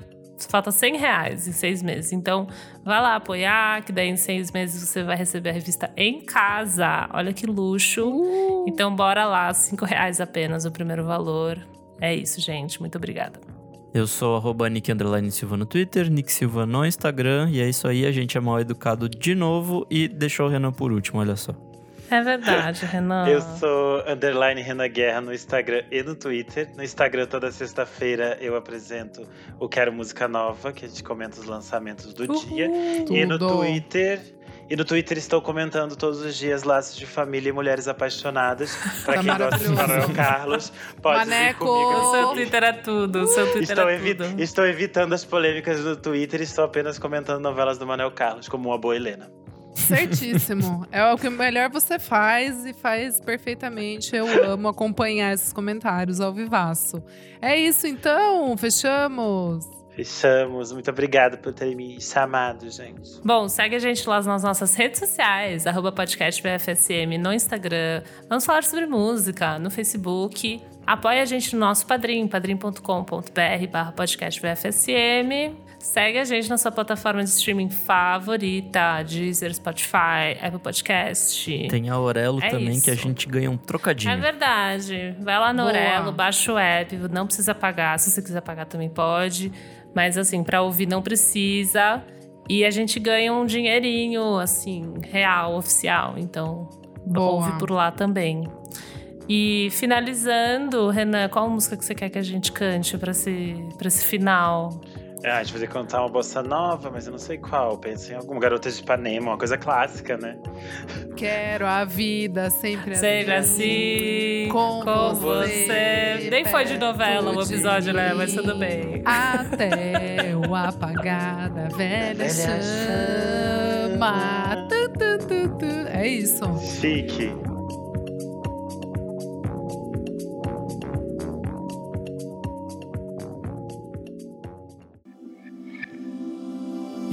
Falta 100 reais em seis meses. Então, vai lá apoiar, que daí em seis meses você vai receber a revista em casa. Olha que luxo. Então, bora lá, 5 reais apenas o primeiro valor. É isso, gente. Muito obrigada. Eu sou arroba Nick Underline Silva no Twitter, Nick Silva no Instagram. E é isso aí, a gente é mal educado de novo e deixou o Renan por último, olha só. É verdade, Renan. Eu sou underline Renan Guerra no Instagram e no Twitter. No Instagram, toda sexta-feira, eu apresento o Quero Música Nova, que a gente comenta os lançamentos do Uhul. dia. E no Tudo. Twitter. E no Twitter estou comentando todos os dias laços de família e mulheres apaixonadas. Pra Tá quem gosta de. Manuel Carlos, pode Maneco! vir comigo. O seu Twitter é tudo. O seu Twitter Estou, é evi- tudo. estou evitando as polêmicas no Twitter e estou apenas comentando novelas do Manuel Carlos, como uma boa Helena. Certíssimo. é o que melhor você faz e faz perfeitamente. Eu amo acompanhar esses comentários ao vivaço. É isso então, fechamos. Fechamos. Muito obrigado por terem me chamado, gente. Bom, segue a gente lá nas nossas redes sociais, arroba podcast BFSM no Instagram. Vamos falar sobre música no Facebook. Apoie a gente no nosso padrim, padrim.com.br barra podcast BFSM. Segue a gente na sua plataforma de streaming favorita, Deezer, Spotify, Apple Podcast. Tem a Aurelo É também, que a isso. gente ganha um trocadinho. É verdade. Vai lá no Boa. Orelo, baixa o app, não precisa pagar. Se você quiser pagar também pode. Mas assim, pra ouvir não precisa. E a gente ganha um dinheirinho, assim, real, oficial. Então, Boa. ouve por lá também. E finalizando, Renan, qual música que você quer que a gente cante pra esse, pra esse final? Ah, a gente vai cantar uma bossa nova, mas eu não sei qual. Pensa em alguma garota de Ipanema, uma coisa clássica, né? Quero a vida sempre Sempre assim, Com você. Nem foi de novela o episódio, né? Mas tudo bem. Até o apagar da velha Velha chama. Tu, tu, tu, tu. É isso. Chique.